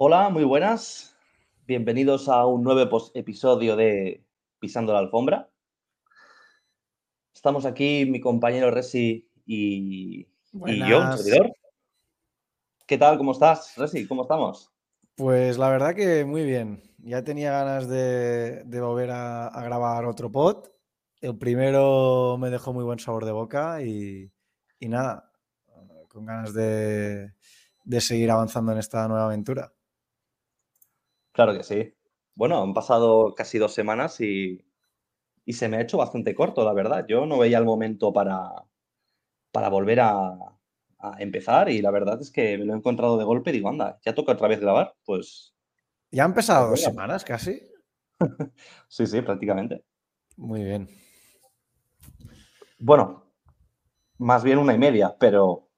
Hola, muy buenas. Bienvenidos a un nuevo episodio de Pisando la Alfombra. Estamos aquí mi compañero Resi y, y yo, un servidor. ¿Qué tal? ¿Cómo estás, Resi? ¿Cómo estamos? Pues la verdad que muy bien. Ya tenía ganas de, volver a, grabar otro pod. El primero me dejó muy buen sabor de boca y, nada, con ganas de, seguir avanzando en esta nueva aventura. Claro que sí. Bueno, han pasado casi dos semanas y, se me ha hecho bastante corto, la verdad. Yo no veía el momento para, para volver a, a empezar y la verdad es que me lo he encontrado de golpe y digo, anda, ya toca otra vez grabar, pues... ¿Ya han pues dos semanas casi? sí, sí, prácticamente. Muy bien. Bueno, más bien una y media, pero...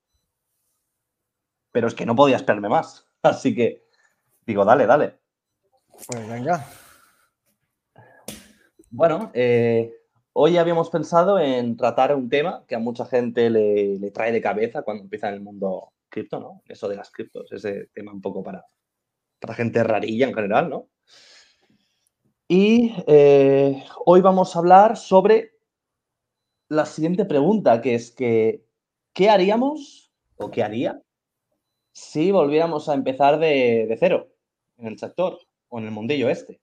Pero es que no podía esperarme más. Así que digo, dale, dale. Pues venga. Bueno, eh, Hoy habíamos pensado en tratar un tema que a mucha gente le, trae de cabeza cuando empieza en el mundo cripto, ¿no? Eso de las criptos, ese tema un poco para, para gente rarilla en general, ¿no? Y eh, hoy vamos a hablar sobre la siguiente pregunta, que es que, ¿qué haríamos o qué haría si volviéramos a empezar de, de cero en el sector o en el mundillo este?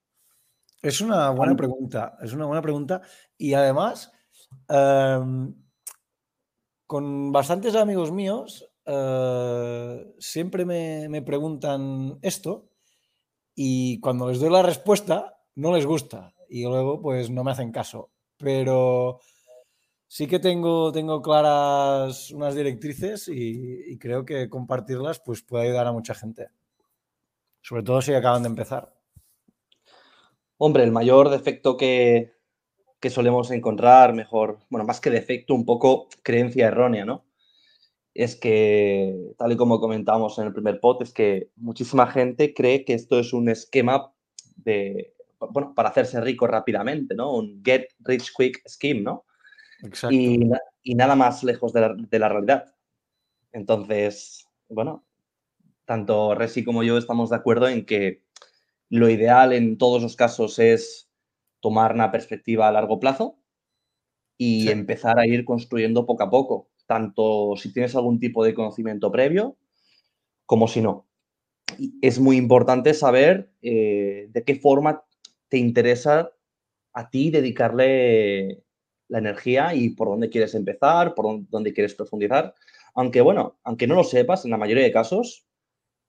Es una buena pregunta, es una buena pregunta. Y además, em, con bastantes amigos míos, eh, siempre me, preguntan esto y cuando les doy la respuesta, no les gusta y luego pues no me hacen caso. Pero sí que tengo, tengo claras unas directrices y, y creo que compartirlas pues puede ayudar a mucha gente. Sobre todo si acaban de empezar. Hombre, el mayor defecto que, que solemos encontrar, mejor, bueno, más que defecto, un poco creencia errónea, ¿no? Es que, tal y como comentábamos en el primer pot, es que muchísima gente cree que esto es un esquema de, bueno, para hacerse rico rápidamente, ¿no? Un get rich quick scheme, ¿no? Exacto. Y, y nada más lejos de la, de la, realidad. Entonces, bueno, tanto Resi como yo estamos de acuerdo en que lo ideal en todos los casos es tomar una perspectiva a largo plazo y empezar a ir construyendo poco a poco, tanto si tienes algún tipo de conocimiento previo como si no. es muy importante saber eh, de qué forma te interesa a ti dedicarle la energía y por dónde quieres empezar, por dónde quieres profundizar. Aunque bueno, aunque no lo sepas, en la mayoría de casos,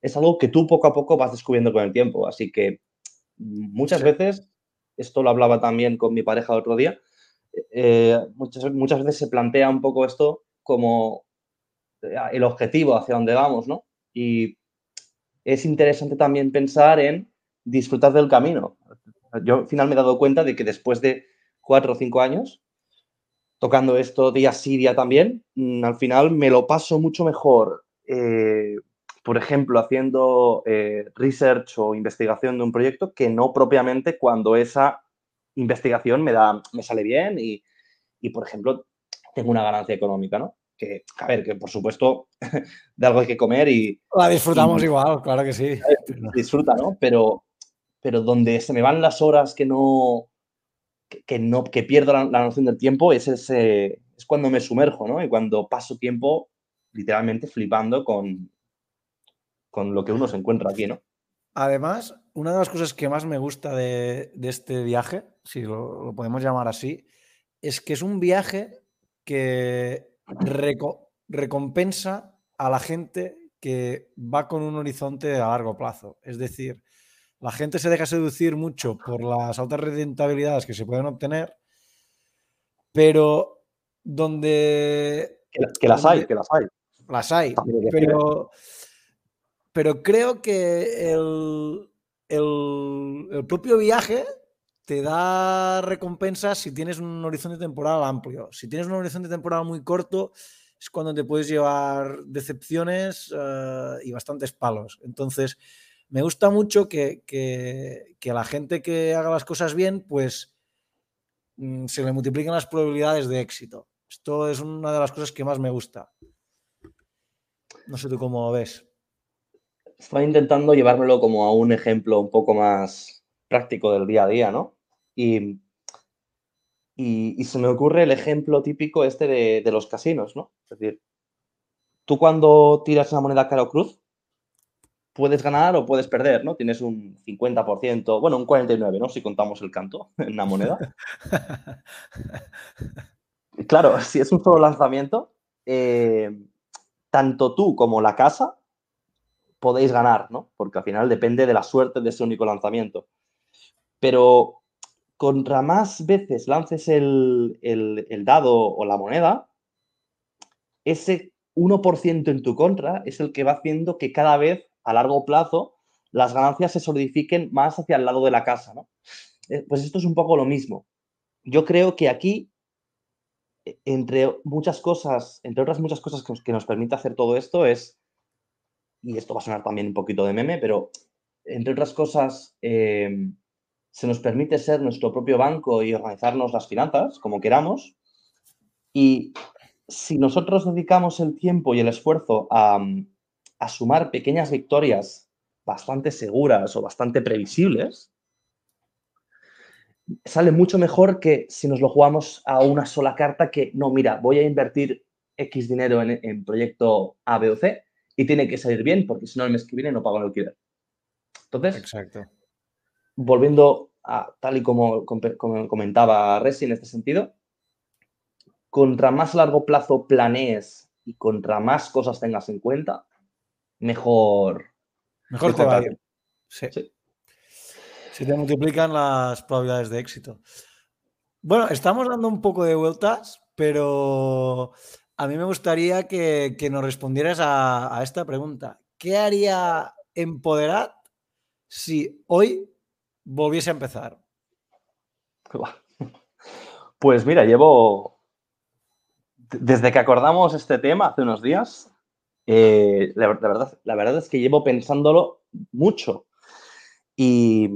es algo que tú poco a poco vas descubriendo con el tiempo. Así que muchas veces, esto lo hablaba también con mi pareja el otro día, eh, muchas, muchas veces se plantea un poco esto como eh, el objetivo hacia dónde vamos, ¿no? Y es interesante también pensar en disfrutar del camino. Yo al final me he dado cuenta de que después de cuatro o cinco años, tocando esto día sí, día también, mm, al final me lo paso mucho mejor eh, por ejemplo, haciendo eh, research o investigación de un proyecto que no propiamente cuando esa investigación me, da, me sale bien y, por ejemplo, tengo una ganancia económica, ¿no? Que, a ver, que por supuesto de algo hay que comer y... La disfrutamos igual, claro que sí. Disfruta, ¿no? Pero, pero donde se me van las horas que no... Que, no, que pierdo la, noción del tiempo es, ese, es cuando me sumerjo, ¿no? Y cuando paso tiempo literalmente flipando con, con lo que uno se encuentra aquí, ¿no? Además, una de las cosas que más me gusta de, este viaje, si lo, podemos llamar así, es que es un viaje que recompensa a la gente que va con un horizonte a largo plazo. Es decir, la gente se deja seducir mucho por las altas rentabilidades que se pueden obtener, pero donde... Que, las hay, que las hay. Las hay, pero pero creo que el, propio viaje te da recompensas si tienes un horizonte temporal amplio. Si tienes un horizonte temporal muy corto, es cuando te puedes llevar decepciones eh, y bastantes palos. Entonces, me gusta mucho que, que, la gente que haga las cosas bien, pues mm, se le multipliquen las probabilidades de éxito. Esto es una de las cosas que más me gusta. No sé tú cómo ves. Estaba intentando llevármelo como a un ejemplo un poco más práctico del día a día, ¿no? Y, y, se me ocurre el ejemplo típico este de, de, los casinos, ¿no? Es decir, tú cuando tiras una moneda cara o cruz, puedes ganar o puedes perder, ¿no? Tienes un 50%, bueno, un 49%, ¿no? Si contamos el canto en la moneda. claro, si es un solo lanzamiento, eh, tanto tú como la casa podéis ganar, ¿no? Porque al final depende de la suerte de ese único lanzamiento. Pero contra más veces lances el, el dado o la moneda, ese 1% en tu contra es el que va haciendo que cada vez a largo plazo las ganancias se solidifiquen más hacia el lado de la casa, ¿no? Eh, pues esto es un poco lo mismo. Yo creo que aquí, e, entre muchas cosas, entre otras muchas cosas que nos, permite hacer todo esto es, y esto va a sonar también un poquito de meme, pero entre otras cosas, em, se nos permite ser nuestro propio banco y organizarnos las finanzas como queramos. Y si nosotros dedicamos el tiempo y el esfuerzo a, a sumar pequeñas victorias bastante seguras o bastante previsibles, sale mucho mejor que si nos lo jugamos a una sola carta que, no, mira, voy a invertir X dinero en, proyecto A, B o C y tiene que salir bien porque si no el mes que viene no pago el alquiler. Entonces, Exacto. volviendo a tal y como, como comentaba Resi en este sentido, contra más largo plazo planees y contra más cosas tengas en cuenta, mejor. Mejor te va Sí. Si te multiplican las probabilidades de éxito. Bueno, estamos dando un poco de vueltas, pero a mí me gustaría que, nos respondieras a, esta pregunta. ¿Qué haría Empoderat si hoy volviese a empezar? Pues mira, llevo. Desde que acordamos este tema hace unos días, eh, la, verdad, la verdad es que llevo pensándolo mucho. Y.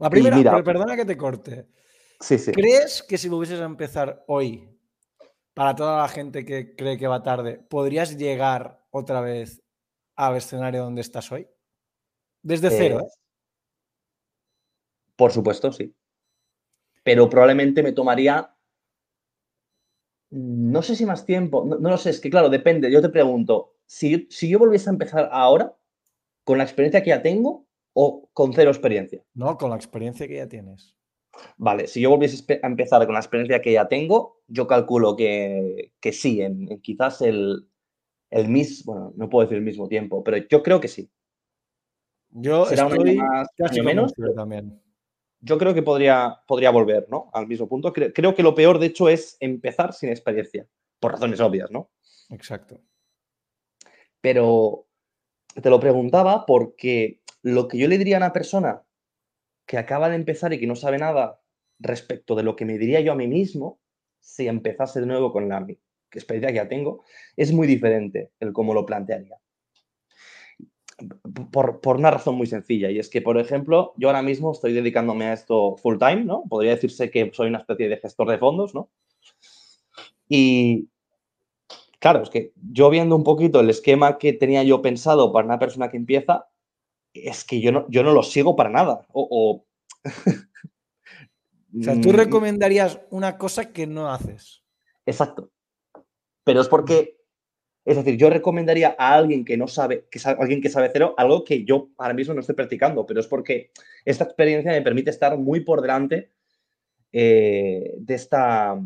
La primera, perdona que te corte. Sí, sí. ¿Crees que si volvieses a empezar hoy, para toda la gente que cree que va tarde, podrías llegar otra vez al escenario donde estás hoy? Desde cero, ¿eh? Por supuesto, sí. Pero probablemente me tomaría no sé si más tiempo, no, lo sé, es que claro, depende. Yo te pregunto, si, si yo volviese a empezar ahora, con la experiencia que ya tengo o con cero experiencia? No, con la experiencia que ya tienes. Vale, si yo volviese a empezar con la experiencia que ya tengo, yo calculo que, sí, en, quizás el, el mismo, bueno, no puedo decir el mismo tiempo, pero yo creo que sí. Yo Será un año más, año menos. También yo creo que podría, podría volver, ¿no? Al mismo punto. Creo, que lo peor, de hecho, es empezar sin experiencia, por razones obvias, ¿no? Exacto. Pero te lo preguntaba porque lo que yo le diría a una persona que acaba de empezar y que no sabe nada respecto de lo que me diría yo a mí mismo si empezase de nuevo con la experiencia que ya tengo, es muy diferente el cómo lo plantearía por, una razón muy sencilla, y es que, por ejemplo, yo ahora mismo estoy dedicándome a esto full time, ¿no? Podría decirse que soy una especie de gestor de fondos, ¿no? Y claro, es que yo viendo un poquito el esquema que tenía yo pensado para una persona que empieza, es que yo no, yo no lo sigo para nada. O, o sea, tú mm. recomendarías una cosa que no haces. Exacto. Pero es porque es decir, yo recomendaría a alguien que no sabe, que sabe, alguien que sabe cero, algo que yo ahora mismo no estoy practicando, pero es porque esta experiencia me permite estar muy por delante eh, de esta,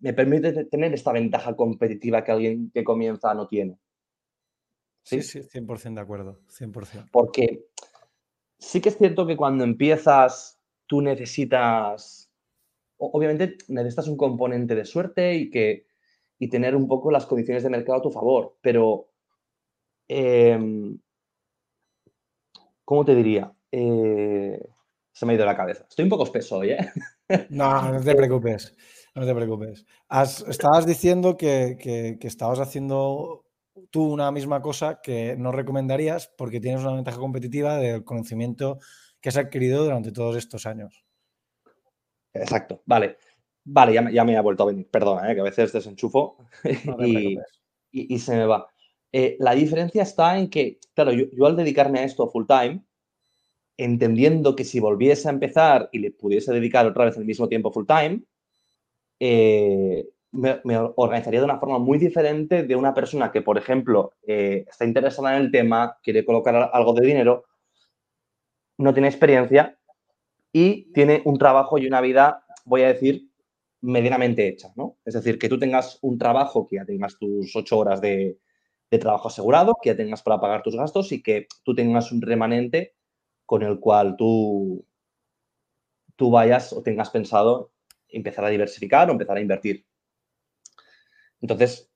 me permite tener esta ventaja competitiva que alguien que comienza no tiene. Sí, sí, 100% de acuerdo, 100%. Porque sí que es cierto que cuando empiezas, tú necesitas, obviamente necesitas un componente de suerte y que y tener un poco las condiciones de mercado a tu favor. Pero, em, ¿cómo te diría? Eh, se me ha ido la cabeza. Estoy un poco espeso hoy, ¿eh? No, no te preocupes. No te preocupes. estabas diciendo que, estabas haciendo tú una misma cosa que no recomendarías porque tienes una ventaja competitiva del conocimiento que has adquirido durante todos estos años. Exacto, vale. Vale, ya, me ha vuelto a venir. Perdona, ¿eh? que a veces desenchufo y, se me va. Eh, la diferencia está en que, claro, yo, al dedicarme a esto full time, entendiendo que si volviese a empezar y le pudiese dedicar otra vez el mismo tiempo full time, eh, me, organizaría de una forma muy diferente de una persona que, por ejemplo, eh, está interesada en el tema, quiere colocar algo de dinero, no tiene experiencia y tiene un trabajo y una vida, voy a decir, medianamente hecha, ¿no? Es decir, que tú tengas un trabajo, que ya tengas tus ocho horas de, trabajo asegurado, que ya tengas para pagar tus gastos y que tú tengas un remanente con el cual tú, tú vayas o tengas pensado empezar a diversificar o empezar a invertir. Entonces,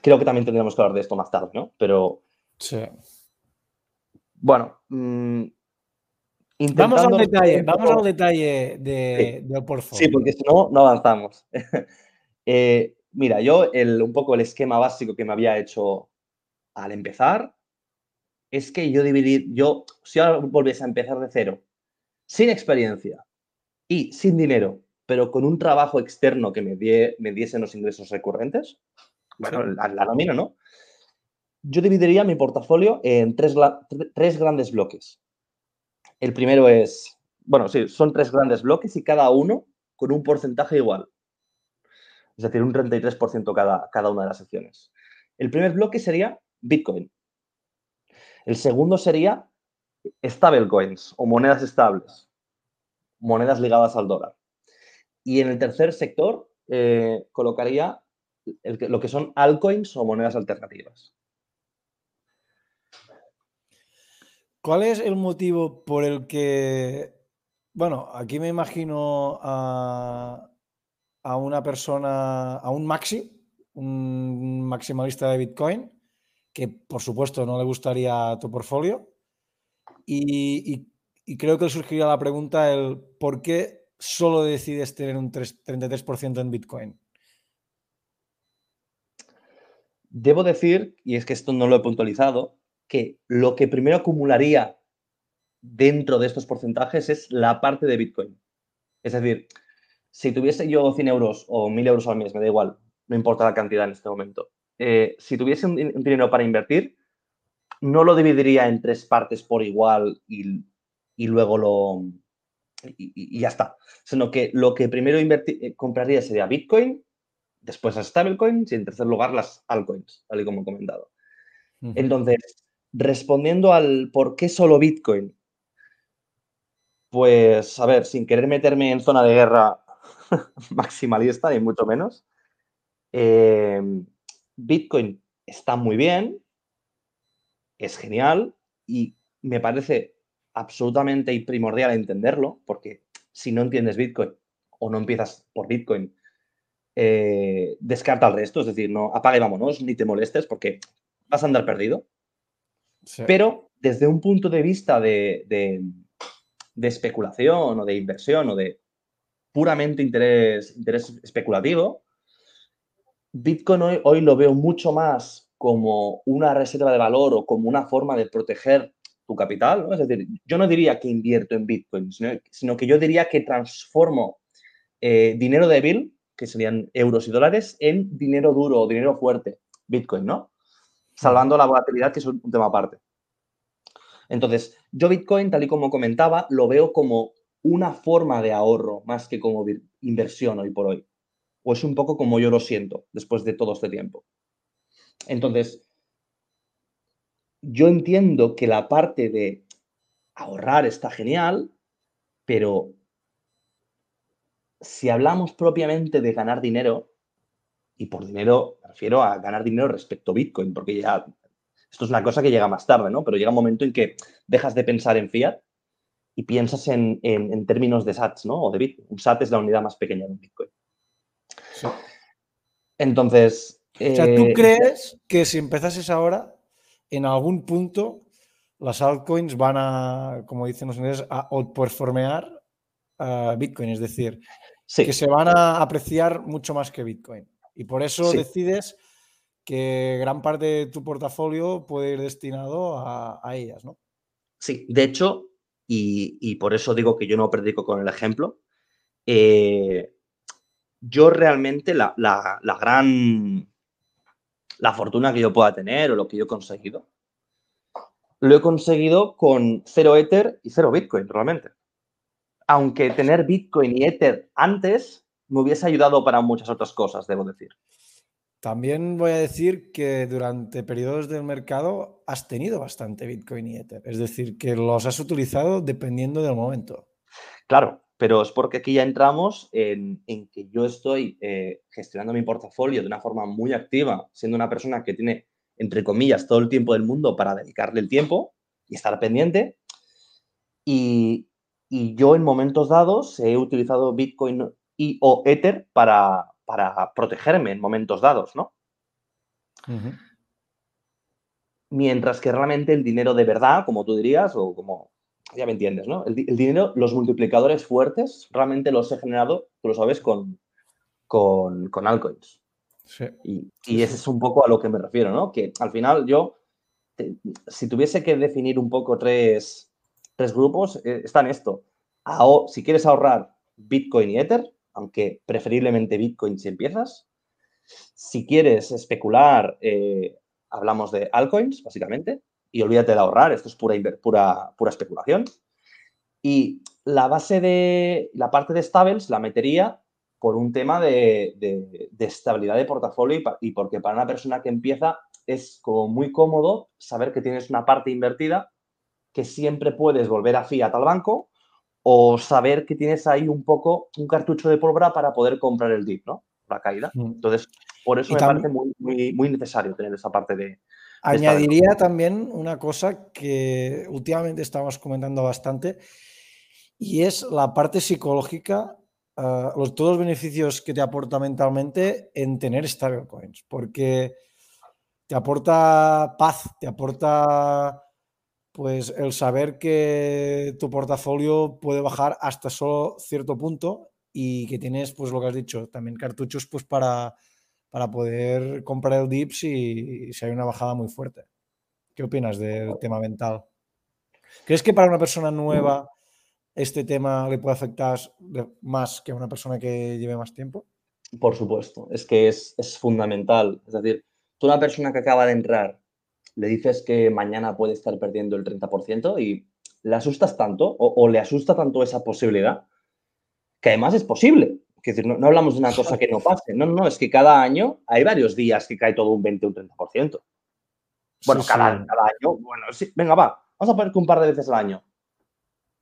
creo que también tendremos que hablar de esto más tarde, ¿no? Pero... Sí. Bueno, mm, Vamos al detalle, vamos al detalle de, del portfolio. Sí, porque si no, no avanzamos. Eh, mira, yo el, un poco el esquema básico que me había hecho al empezar es que yo dividir, yo, si ahora volviese a empezar de cero, sin experiencia y sin dinero, pero con un trabajo externo que me, die, me diesen los ingresos recurrentes, bueno, la, la nómina, ¿no? Yo dividiría mi portafolio en tres, tres grandes bloques. El primero es, bueno, sí, son tres grandes bloques y cada uno con un porcentaje igual. Es decir, un 33% cada, cada una de las acciones. El primer bloque sería Bitcoin. El segundo sería stablecoins o monedas estables, monedas ligadas al dólar. Y en el tercer sector eh, colocaría lo que son altcoins o monedas alternativas. ¿Cuál es el motivo por el que, bueno, aquí me imagino a, una persona, a un maxi, un maximalista de Bitcoin, que por supuesto no le gustaría tu portfolio, y, creo que surgiría la pregunta el por qué solo decides tener un 33% en Bitcoin. Debo decir, y es que esto no lo he puntualizado, que lo que primero acumularía dentro de estos porcentajes es la parte de Bitcoin. Es decir, si tuviese yo 100 euros o 1000 euros al mes, me da igual, no importa la cantidad en este momento. Eh, si tuviese un, dinero para invertir, no lo dividiría en tres partes por igual y, luego lo. Y, ya está. Sino que lo que primero eh, compraría sería Bitcoin, después las stablecoins y en tercer lugar las altcoins, tal y como he comentado. Entonces, Respondiendo al por qué solo Bitcoin, pues a ver, sin querer meterme en zona de guerra maximalista, ni mucho menos, em, Bitcoin está muy bien, es genial y me parece absolutamente primordial entenderlo, porque si no entiendes Bitcoin o no empiezas por Bitcoin, eh, descarta el resto, es decir, no apaga y vámonos, ni te molestes porque vas a andar perdido. Pero desde un punto de vista de, especulación o de inversión o de puramente interés, interés especulativo, Bitcoin hoy, lo veo mucho más como una reserva de valor o como una forma de proteger tu capital. Es decir, yo no diría que invierto en Bitcoin, sino, que yo diría que transformo eh, dinero débil, que serían euros y dólares, en dinero duro o dinero fuerte, Bitcoin, ¿no? salvando la volatilidad, que es un tema aparte. Entonces, yo Bitcoin, tal y como comentaba, lo veo como una forma de ahorro más que como inversión hoy por hoy. O es un poco como yo lo siento después de todo este tiempo. Entonces, yo entiendo que la parte de ahorrar está genial, pero si hablamos propiamente de ganar dinero, y por dinero me refiero a ganar dinero respecto a Bitcoin, porque ya esto es una cosa que llega más tarde, ¿no? Pero llega un momento en que dejas de pensar en fiat y piensas en, términos de SATs, ¿no? O de Bitcoin. Un SAT es la unidad más pequeña de Bitcoin. Entonces... o sea, ¿tú eh, crees que si empezases ahora, en algún punto las altcoins van a, como dicen los ingleses, a outperformear a Bitcoin? Es decir, que se van a apreciar mucho más que Bitcoin. Y por eso decides que gran parte de tu portafolio puede ir destinado a, ellas, ¿no? Sí, de hecho, y, por eso digo que yo no predico con el ejemplo, eh, yo realmente la, gran, la fortuna que yo pueda tener o lo que yo he conseguido, lo he conseguido con cero Ether y cero Bitcoin, realmente. Aunque tener Bitcoin y Ether antes me hubiese ayudado para muchas otras cosas, debo decir. También voy a decir que durante periodos del mercado has tenido bastante Bitcoin y Ether. Es decir, que los has utilizado dependiendo del momento. Claro, pero es porque aquí ya entramos en, que yo estoy eh, gestionando mi portafolio de una forma muy activa, siendo una persona que tiene, entre comillas, todo el tiempo del mundo para dedicarle el tiempo y estar pendiente. Y, yo en momentos dados he utilizado Bitcoin y o Ether para, para protegerme en momentos dados, ¿no? Mientras que realmente el dinero de verdad, como tú dirías, o como ya me entiendes, ¿no? El, dinero, los multiplicadores fuertes, realmente los he generado, tú lo sabes, con, con, con altcoins. Sí. Y, y ese es un poco a lo que me refiero, ¿no? Que al final yo, si tuviese que definir un poco tres, tres grupos, eh, están esto. si quieres ahorrar Bitcoin y Ether, aunque preferiblemente Bitcoin si empiezas. Si quieres especular, eh, hablamos de altcoins, básicamente y olvídate de ahorrar, esto es pura, pura, pura especulación. Y la base de la parte de stables la metería por un tema de, de, estabilidad de portafolio y, porque para una persona que empieza es como muy cómodo saber que tienes una parte invertida que siempre puedes volver a fiat al banco o saber que tienes ahí un poco un cartucho de pólvora para poder comprar el dip, ¿no? La caída. Mm. Entonces, por eso me parece muy, muy, muy necesario tener esa parte de, Añadiría también una cosa que últimamente estamos comentando bastante y es la parte psicológica, uh, los, todos los beneficios que te aporta mentalmente en tener stablecoins, porque te aporta paz, te aporta pues el saber que tu portafolio puede bajar hasta solo cierto punto y que tienes pues lo que has dicho, también cartuchos pues para para poder comprar el dip si, si hay una bajada muy fuerte. ¿Qué opinas del tema mental? ¿Crees que para una persona nueva este tema le puede afectar más que a una persona que lleve más tiempo? Por supuesto, es que es, es fundamental. Es decir, tú a una persona que acaba de entrar le dices que mañana puede estar perdiendo el 30% y le asustas tanto o, o, le asusta tanto esa posibilidad que además es posible decir, no, hablamos de una cosa que no pase. No, no, es que cada año hay varios días que cae todo un 20 o un 30%. Bueno, cada, año, bueno, sí, venga, va, vamos a poner que un par de veces al año.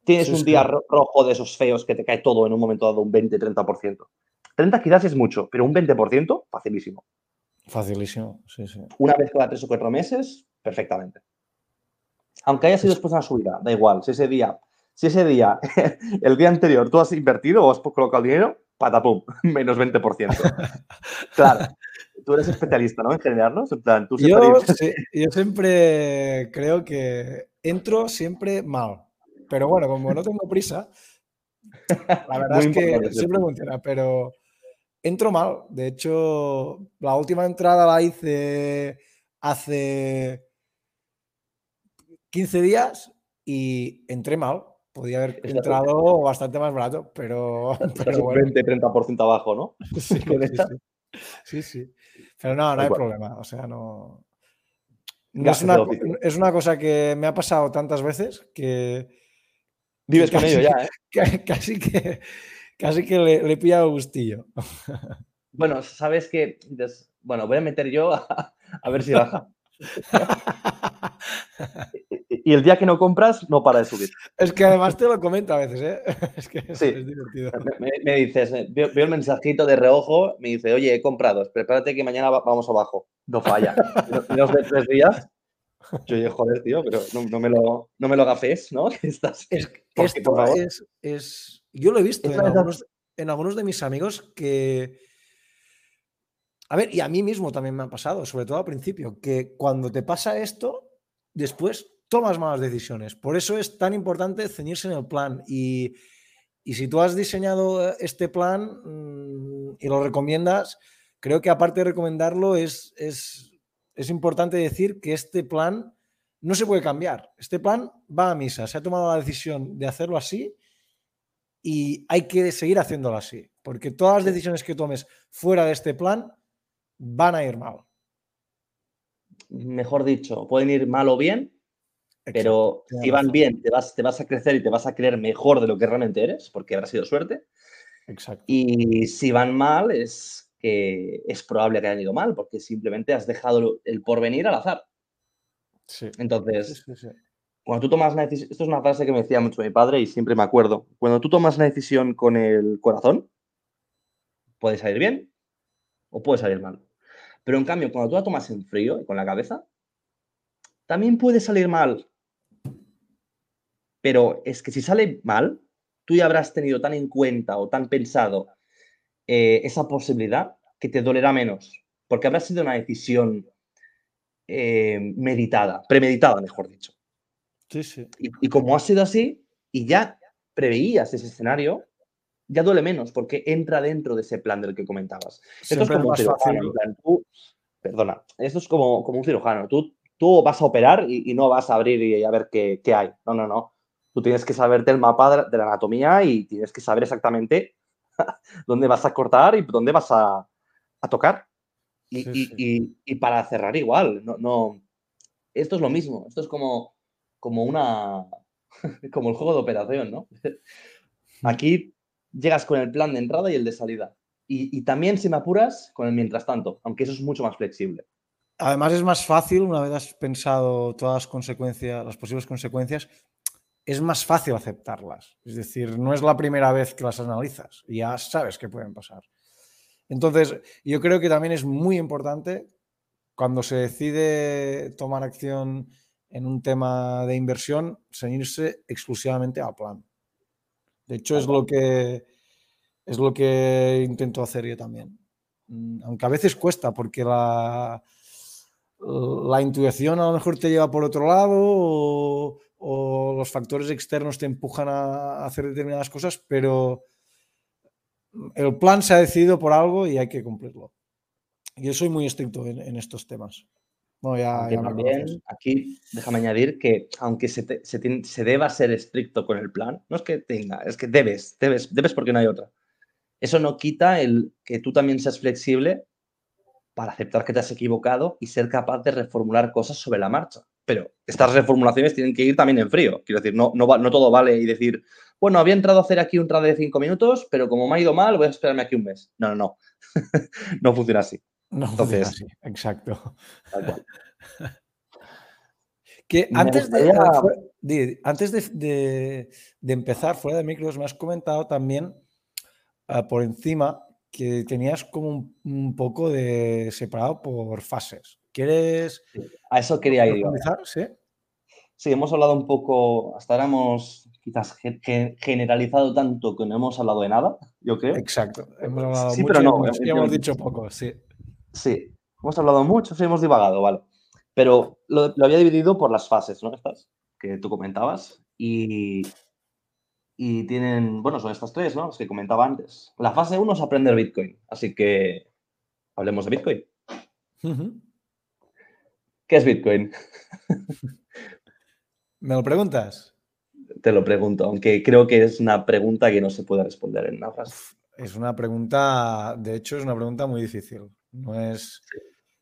Tienes un día rojo de esos feos que te cae todo en un momento dado un 20-30%. 30 quizás es mucho, pero un 20%, facilísimo. Facilísimo, sí, sí. Una vez cada tres o cuatro meses, perfectamente. Aunque haya sido después de una subida, da igual. Si ese día, si ese día, el día anterior, tú has invertido o has colocado dinero, patapum, menos 20%. claro, tú eres especialista, ¿no? En generarlos. yo, yo siempre creo que entro siempre mal. Pero bueno, como no tengo prisa, la verdad es que siempre funciona, pero entro mal. De hecho, la última entrada la hice hace 15 días y entré mal podía haber entrado bastante más barato, pero. pero bueno. 20-30% abajo, ¿no? Sí, sí, sí, Pero no, no hay problema. O sea, no. es, una, es, una, cosa que me ha pasado tantas veces que. Vives con ello ya, ¿eh? Casi que, casi que le, le pilla gustillo. Bueno, sabes que. Bueno, voy a meter yo a, a ver si baja. Y el día que no compras, no para de subir. Es que además te lo comento a veces, ¿eh? Es que es, divertido. Me, dices, eh, veo, el mensajito de reojo, me dice, oye, he comprado, prepárate que mañana vamos abajo. No falla. Menos de tres días. Yo digo, joder, tío, pero no, me, lo, no me lo gafes, ¿no? Estás, es, esto es, es, Yo lo he visto en algunos, en algunos de mis amigos que a ver, y a mí mismo también me ha pasado, sobre todo al principio, que cuando te pasa esto, después tomas malas decisiones. Por eso es tan importante ceñirse en el plan. Y, si tú has diseñado eh, este plan mm, y lo recomiendas, creo que aparte de recomendarlo, es, es, es importante decir que este plan no se puede cambiar. Este plan va a misa. Se ha tomado la decisión de hacerlo así y hay que seguir haciéndolo así. Porque todas las decisiones que tomes fuera de este plan van a ir mal. mejor dicho, pueden ir mal o bien, pero si van bien, te vas, te vas a crecer y te vas a creer mejor de lo que realmente eres, porque habrá sido suerte. Exacto. Y si van mal, es que es probable que hayan ido mal, porque simplemente has dejado el porvenir al azar. Sí. Entonces, Sí, sí, sí. cuando tú tomas una decisión, esto es una frase que me decía mucho mi padre y siempre me acuerdo, cuando tú tomas una decisión con el corazón, puede salir bien o puede salir mal. Pero en cambio, cuando tú la tomas en frío y con la cabeza, también puede salir mal. Pero es que si sale mal, tú ya habrás tenido tan en cuenta o tan pensado eh, esa posibilidad que te dolerá menos, porque habrá sido una decisión eh, meditada, premeditada, mejor dicho. Sí, sí. Y, y como ha sido así y ya preveías ese escenario, ya duele menos porque entra dentro de ese plan del que comentabas. Esto es como un cirujano, fácil. en plan, tú- perdona, esto es como, como un cirujano. Tú, tú vas a operar y, y no vas a abrir y a ver qué, qué hay. No, no, no. Tú tienes que saberte el mapa de la, anatomía y tienes que saber exactamente dónde vas a cortar y dónde vas a, a tocar. Y, Sí, y- sí. y- y para cerrar igual, no, no. Esto es lo mismo. Esto es como, como una. como el juego de operación, ¿no? Aquí llegas con el plan de entrada y el de salida. Y, y también, si me apuras, con el mientras tanto, aunque eso es mucho más flexible. Además es más fácil, una vez has pensado todas las consecuencias, las posibles consecuencias, es más fácil aceptarlas. Es decir, no es la primera vez que las analizas, ya sabes que pueden pasar. Entonces, yo creo que también es muy importante cuando se decide tomar acción en un tema de inversión, ceñirse exclusivamente al plan. De hecho, es lo que es lo que intento hacer yo también. Mm, Aunque a veces cuesta, porque la, la intuición a lo mejor te lleva por otro lado o, o los factores externos te empujan a hacer determinadas cosas, pero el plan se ha decidido por algo y hay que cumplirlo. Yo soy muy estricto en, en estos temas. No, ya, ya también, aquí, déjame añadir que aunque se, te- se, se deba ser estricto con el plan, no es que tenga, es que debes, debes, debes porque no hay otra. Eso no quita el que tú también seas flexible para aceptar que te has equivocado y ser capaz de reformular cosas sobre la marcha. Pero estas reformulaciones tienen que ir también en frío. Quiero decir, no, no, va- no todo vale y decir, bueno, había entrado a hacer aquí un trade de cinco minutos, pero como me ha ido mal, voy a esperarme aquí un mes. No, no, no. no funciona así. No funciona Entonces- así, exacto. tal cual. Que antes de, gustaría- di- antes de, de- de empezar fuera de micros, me has comentado también ah, por encima que tenías como un, un poco de separado por fases. ¿Quieres A eso quería ir? Sí. Sí, hemos hablado un poco, hasta ahora hemos quizás ge- ge- generalizado tanto que no hemos hablado de nada, yo creo. Exacto. Hemos hablado Sí, mucho pero no, hemos- y hemos efectivamente. dicho poco, sí. Sí, hemos hablado mucho, sí, hemos divagado, vale. Pero lo, lo había dividido por las fases, ¿no? Estas que tú comentabas. Y, y tienen, bueno, son estas tres, ¿no? Las que comentaba antes. La fase uno es aprender Bitcoin. Así que hablemos de Bitcoin. ¿Qué es Bitcoin? ¿Me lo preguntas? Te lo pregunto, aunque creo que es una pregunta que no se puede responder en una frase. Es una pregunta, de hecho, es una pregunta muy difícil. No es,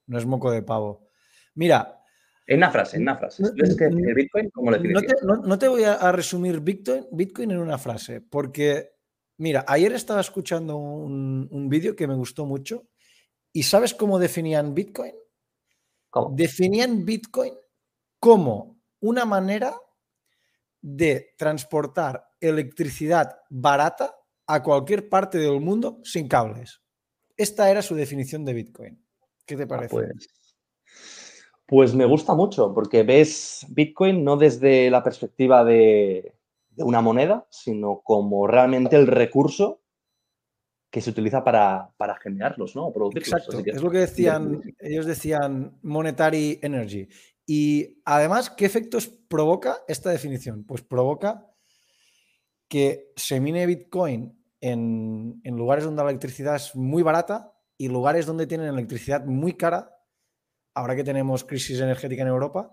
no es moco de pavo. Mira, En una frase, en una frase. Que Bitcoin, ¿cómo no definirías? te, no- no te voy a, a resumir Bitcoin, Bitcoin en una frase, porque, mira, ayer estaba escuchando un, un vídeo que me gustó mucho y ¿sabes cómo definían Bitcoin? ¿Cómo? Definían Bitcoin como una manera de transportar electricidad barata a cualquier parte del mundo sin cables. Esta era su definición de Bitcoin. ¿Qué te parece? Pues, pues me gusta mucho porque ves Bitcoin no desde la perspectiva de, de una moneda, sino como realmente el recurso que se utiliza para, para generarlos, ¿no? Producirlos. Exacto, que- es lo que decían, ellos decían monetary energy. Y además, ¿qué efectos provoca esta definición? Pues provoca que se mine Bitcoin en, en lugares donde la electricidad es muy barata y lugares donde tienen electricidad muy cara, ahora que tenemos crisis energética en Europa,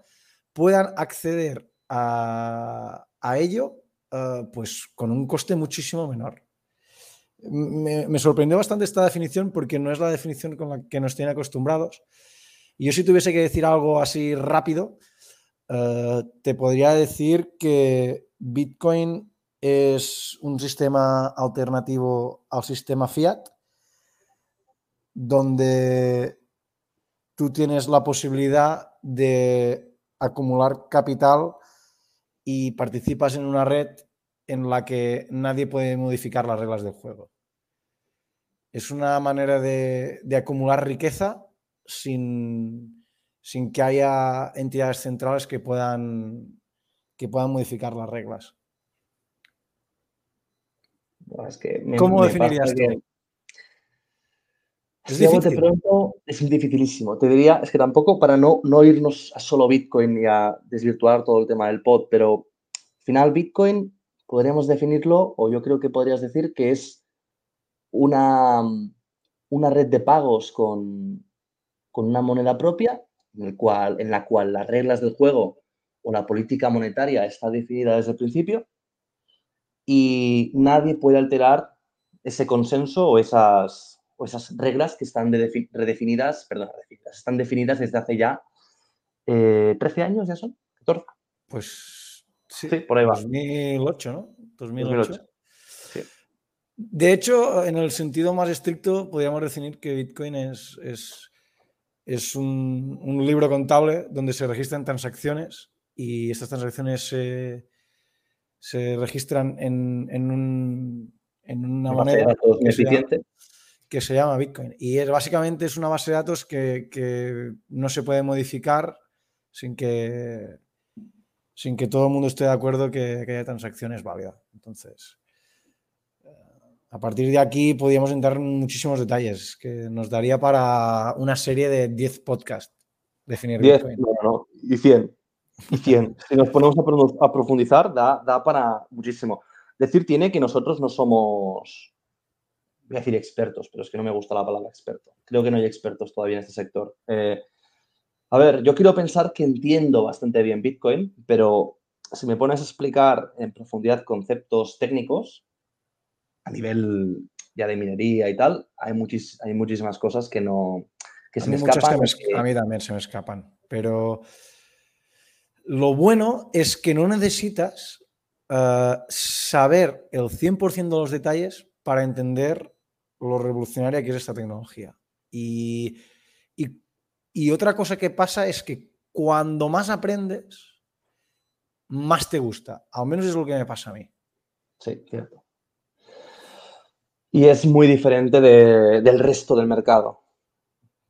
puedan acceder a, a ello eh, pues con un coste muchísimo menor. Me, sorprendió bastante esta definición porque no es la definición con la que nos tienen acostumbrados. Y yo si tuviese que decir algo así rápido, eh, te podría decir que Bitcoin es un sistema alternativo al sistema fiat, donde tú tienes la posibilidad de acumular capital y participas en una red en la que nadie puede modificar las reglas del juego. Es una manera de, acumular riqueza sin, sin, que haya entidades centrales que puedan, que puedan modificar las reglas. ¿Cómo definirías tú? Es difícil. pronto es dificilísimo. Te diría, es que tampoco para no, no irnos a solo Bitcoin y a desvirtuar todo el tema del pod, pero al final Bitcoin podríamos definirlo, o yo creo que podrías decir que es una, una red de pagos con, con una moneda propia, en, el cual, en la cual las reglas del juego o la política monetaria está definida desde el principio y nadie puede alterar ese consenso o esas, o esas reglas que están redefinidas, perdón, están definidas desde hace ya 13 eh, años, ¿ya son? ¿14? Pues sí, por ahí va. 2008, ¿no? 2008. De hecho, en el sentido más estricto, podríamos definir que Bitcoin es, es, es un, un, libro contable donde se registran transacciones y estas transacciones se, se registran en, en, un, en una moneda que se, llama, que se, llama, Bitcoin. Y es, básicamente es una base de datos que, que no se puede modificar sin que, sin que todo el mundo esté de acuerdo que, que haya transacciones válidas. Entonces, a partir de aquí podríamos entrar en muchísimos detalles, que nos daría para una serie de 10 podcasts definir 10, y 100. Y 100. si nos ponemos a, profundizar, da, da, para muchísimo. Decir tiene que nosotros no somos, voy a decir expertos, pero es que no me gusta la palabra experto. Creo que no hay expertos todavía en este sector. Eh, a ver, yo quiero pensar que entiendo bastante bien Bitcoin, pero si me pones a explicar en profundidad conceptos técnicos, a nivel ya de minería y tal, hay, hay muchísimas cosas que no que se me escapan. A mí también se me escapan, pero lo bueno es que no necesitas eh, saber el 100% de los detalles para entender lo revolucionaria que es esta tecnología. Y, y otra cosa que pasa es que cuando más aprendes, más te gusta. Al menos es lo que me pasa a mí. Sí, cierto y es muy diferente del resto del mercado.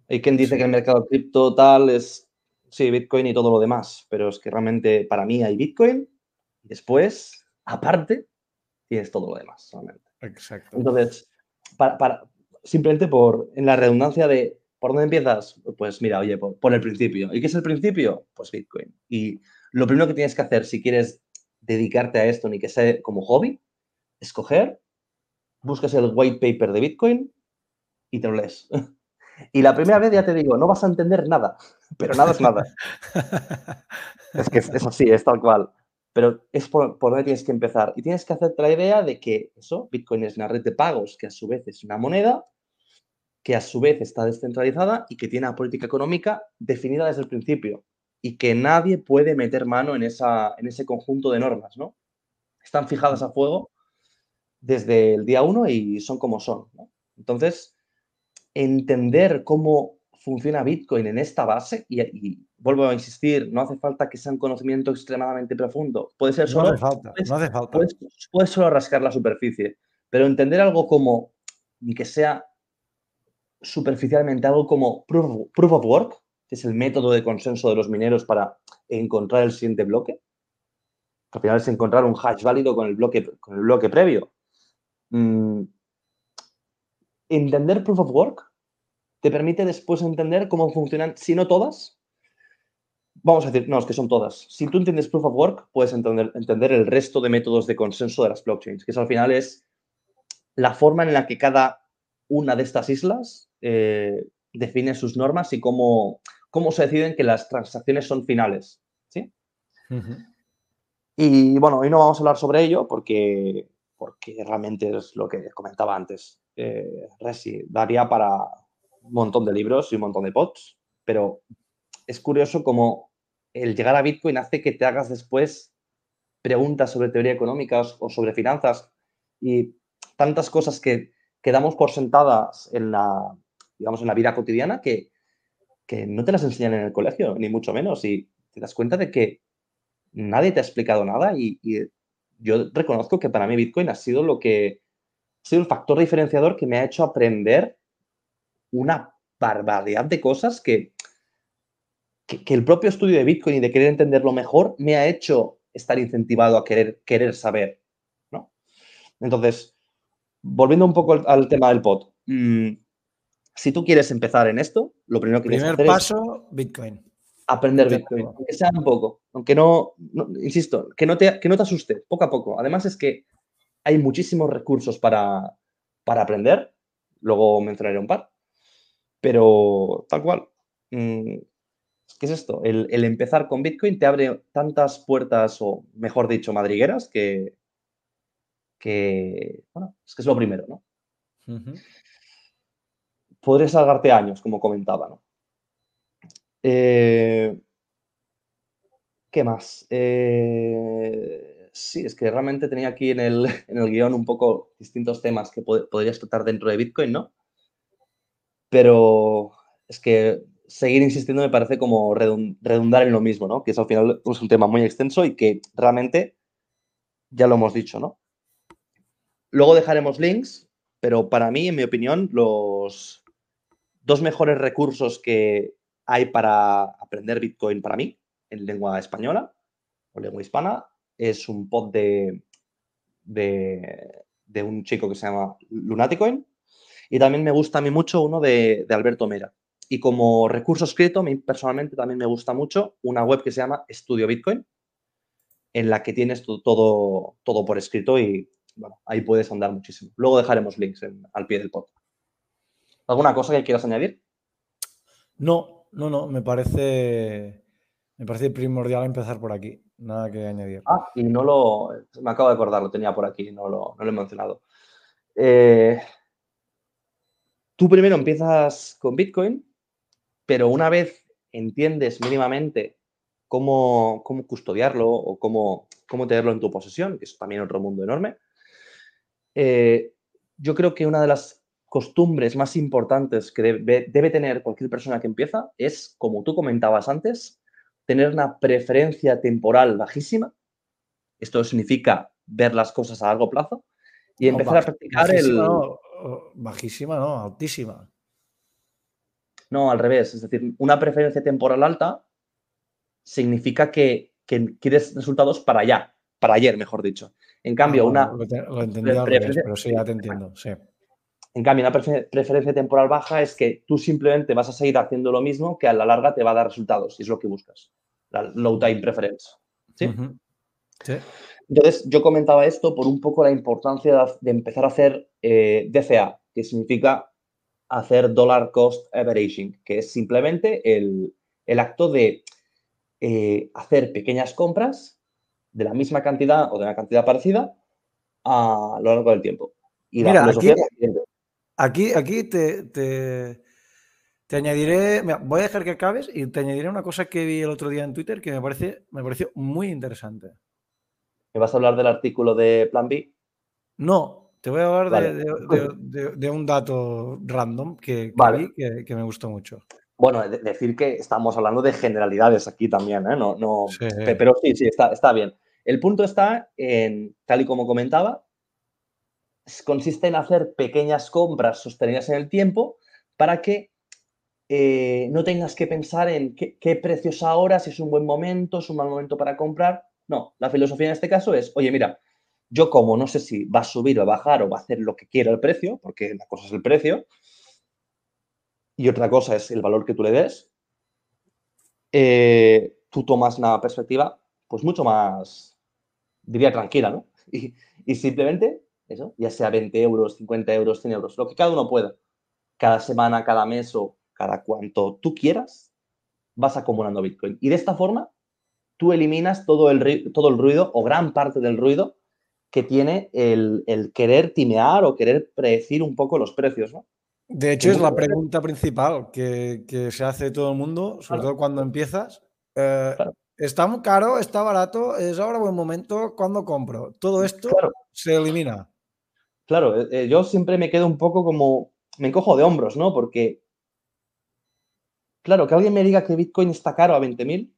Hay quien dice que el mercado cripto tal es, sí, Bitcoin y todo lo demás, pero es que realmente para mí hay Bitcoin y después, aparte, tienes todo lo demás solamente. Exacto. Entonces, para, simplemente por, en la redundancia de, ¿por dónde empiezas? Pues mira, oye, por, por el principio. ¿Y qué es el principio? Pues Bitcoin. Y lo primero que tienes que hacer si quieres dedicarte a esto, ni que sea como hobby, escoger buscas el white paper de Bitcoin y te lo lees. Y la primera vez ya te digo, no vas a entender nada, pero nada es nada. es que es, así, es tal cual. Pero es por, por, donde tienes que empezar. Y tienes que hacerte la idea de que eso, Bitcoin es una red de pagos que a su vez es una moneda, que a su vez está descentralizada y que tiene una política económica definida desde el principio. Y que nadie puede meter mano en, esa, en ese conjunto de normas, ¿no? Están fijadas a fuego desde el día uno y son como son. Entonces, entender cómo funciona Bitcoin en esta base, y, vuelvo a insistir, no hace falta que sea un conocimiento extremadamente profundo. Puede ser solo. No hace falta, puedes, no hace falta. Puedes, solo rascar la superficie, pero entender algo como, ni que sea superficialmente algo como proof, proof of work, que es el método de consenso de los mineros para encontrar el siguiente bloque. Al final es encontrar un hash válido con el bloque, con el bloque previo. Mm, entender proof of work te permite después entender cómo funcionan, si no todas, vamos a decir, no, es que son todas. Si tú entiendes proof of work, puedes entender, entender el resto de métodos de consenso de las blockchains, que eso al final es la forma en la que cada una de estas islas eh, define sus normas y cómo, cómo se deciden que las transacciones son finales. ¿sí? Y bueno, hoy no vamos a hablar sobre ello porque porque realmente es lo que comentaba antes. Eh, Resi, daría para un montón de libros y un montón de pods. pero es curioso como el llegar a Bitcoin hace que te hagas después preguntas sobre teoría económica o sobre finanzas y tantas cosas que quedamos por sentadas en la, digamos, en la vida cotidiana que, no te las enseñan en el colegio, ni mucho menos. Y te das cuenta de que nadie te ha explicado nada y, yo reconozco que para mí Bitcoin ha sido lo que ha sido el factor diferenciador que me ha hecho aprender una barbaridad de cosas que, que, el propio estudio de Bitcoin y de querer entenderlo mejor me ha hecho estar incentivado a querer, querer saber, ¿no? Entonces, volviendo un poco al, tema del pod, mm, si tú quieres empezar en esto, lo primero que tienes que hacer paso, Bitcoin. Aprender Bitcoin, aunque sea un poco, aunque no, insisto, que no, te, que no te asuste, poco a poco. Además es que hay muchísimos recursos para, para aprender, luego mencionaré un par, pero tal cual. Mm, ¿Qué es esto? El, empezar con Bitcoin te abre tantas puertas, o mejor dicho, madrigueras, que, que bueno, es que es lo primero, ¿no? Podrías salgarte años, como comentaba, ¿no? Eh, ¿Qué más? Eh, sí, es que realmente tenía aquí en el, en el guion un poco distintos temas que podrías tratar dentro de Bitcoin, ¿no? Pero es que seguir insistiendo me parece como redundar en lo mismo, ¿no? Que es al final es un tema muy extenso y que realmente ya lo hemos dicho, ¿no? Luego dejaremos links, pero para mí, en mi opinión, los dos mejores recursos que hay para aprender Bitcoin para mí en lengua española o lengua hispana es un pod de, de, un chico que se llama Lunaticoin y también me gusta a mí mucho uno de, Alberto Mera. Y como recurso escrito, a mí personalmente también me gusta mucho una web que se llama Estudio Bitcoin, en la que tienes todo, todo por escrito y bueno, ahí puedes andar muchísimo. Luego dejaremos links al pie del pod. ¿Alguna cosa que quieras añadir? No, no, no, me parece, me parece primordial empezar por aquí. Nada que añadir. Ah, y no lo, me acabo de acordar, lo tenía por aquí, no lo, no lo he mencionado. Eh, tú primero empiezas con Bitcoin pero una vez entiendes mínimamente cómo, cómo custodiarlo o cómo, cómo, tenerlo en tu posesión, que es también otro mundo enorme, eh, yo creo que una de las costumbres más importantes que debe, debe, tener cualquier persona que empieza es, como tú comentabas antes, tener una preferencia temporal bajísima. Esto significa ver las cosas a largo plazo y empezar a practicar el... bajísima, no, altísima. No, al revés. Es decir, una preferencia temporal alta significa que, quieres resultados para allá, para ayer, mejor dicho. En cambio, ah, una. Lo, entendí al revés, pero sí, ya te entiendo. Sí. En cambio, una preferencia temporal baja es que tú simplemente vas a seguir haciendo lo mismo que a la larga te va a dar resultados y es lo que buscas. La low time preference. ¿Sí? sí. Entonces, yo comentaba esto por un poco la importancia de empezar a hacer eh, DCA, que significa hacer dollar cost averaging, que es simplemente el, acto de eh, hacer pequeñas compras de la misma cantidad o de una cantidad parecida a lo largo del tiempo. Y Mira, aquí, aquí, aquí, te, te, añadiré, voy a dejar que acabes y te añadiré una cosa que vi el otro día en Twitter que me, parece, me pareció muy interesante. ¿Me vas a hablar del artículo de Plan B? No, te voy a hablar de, un dato random que, que, me gustó mucho. Bueno, decir que estamos hablando de generalidades aquí también, ¿eh? No, no, Pero sí, sí, está, está bien. El punto está en, tal y como comentaba, consiste en hacer pequeñas compras sostenidas en el tiempo para que eh, no tengas que pensar en qué, precios ahora, si es un buen momento, es un mal momento para comprar. No, la filosofía en este caso es, oye, mira, yo como no sé si va a subir o a bajar o va a hacer lo que quiera el precio, porque la cosa es el precio, y otra cosa es el valor que tú le des, eh, tú tomas una perspectiva pues mucho más, diría, tranquila, ¿no? Y, simplemente eso, ya sea 20 euros, 50 euros, 100 euros, lo que cada uno pueda, cada semana, cada mes o cada cuanto tú quieras, vas acumulando Bitcoin. Y de esta forma, tú eliminas todo el, todo el ruido o gran parte del ruido que tiene el, querer timear o querer predecir un poco los precios, ¿no? De hecho, es la pregunta principal que, se hace todo el mundo, sobre todo cuando empiezas. Eh, ¿Está muy caro? ¿Está barato? ¿Es ahora buen momento? ¿Cuándo compro? Todo esto se elimina. Claro, eh, eh, yo siempre me quedo un poco como, me encojo de hombros, ¿no? Porque, claro, que alguien me diga que Bitcoin está caro a 20.000,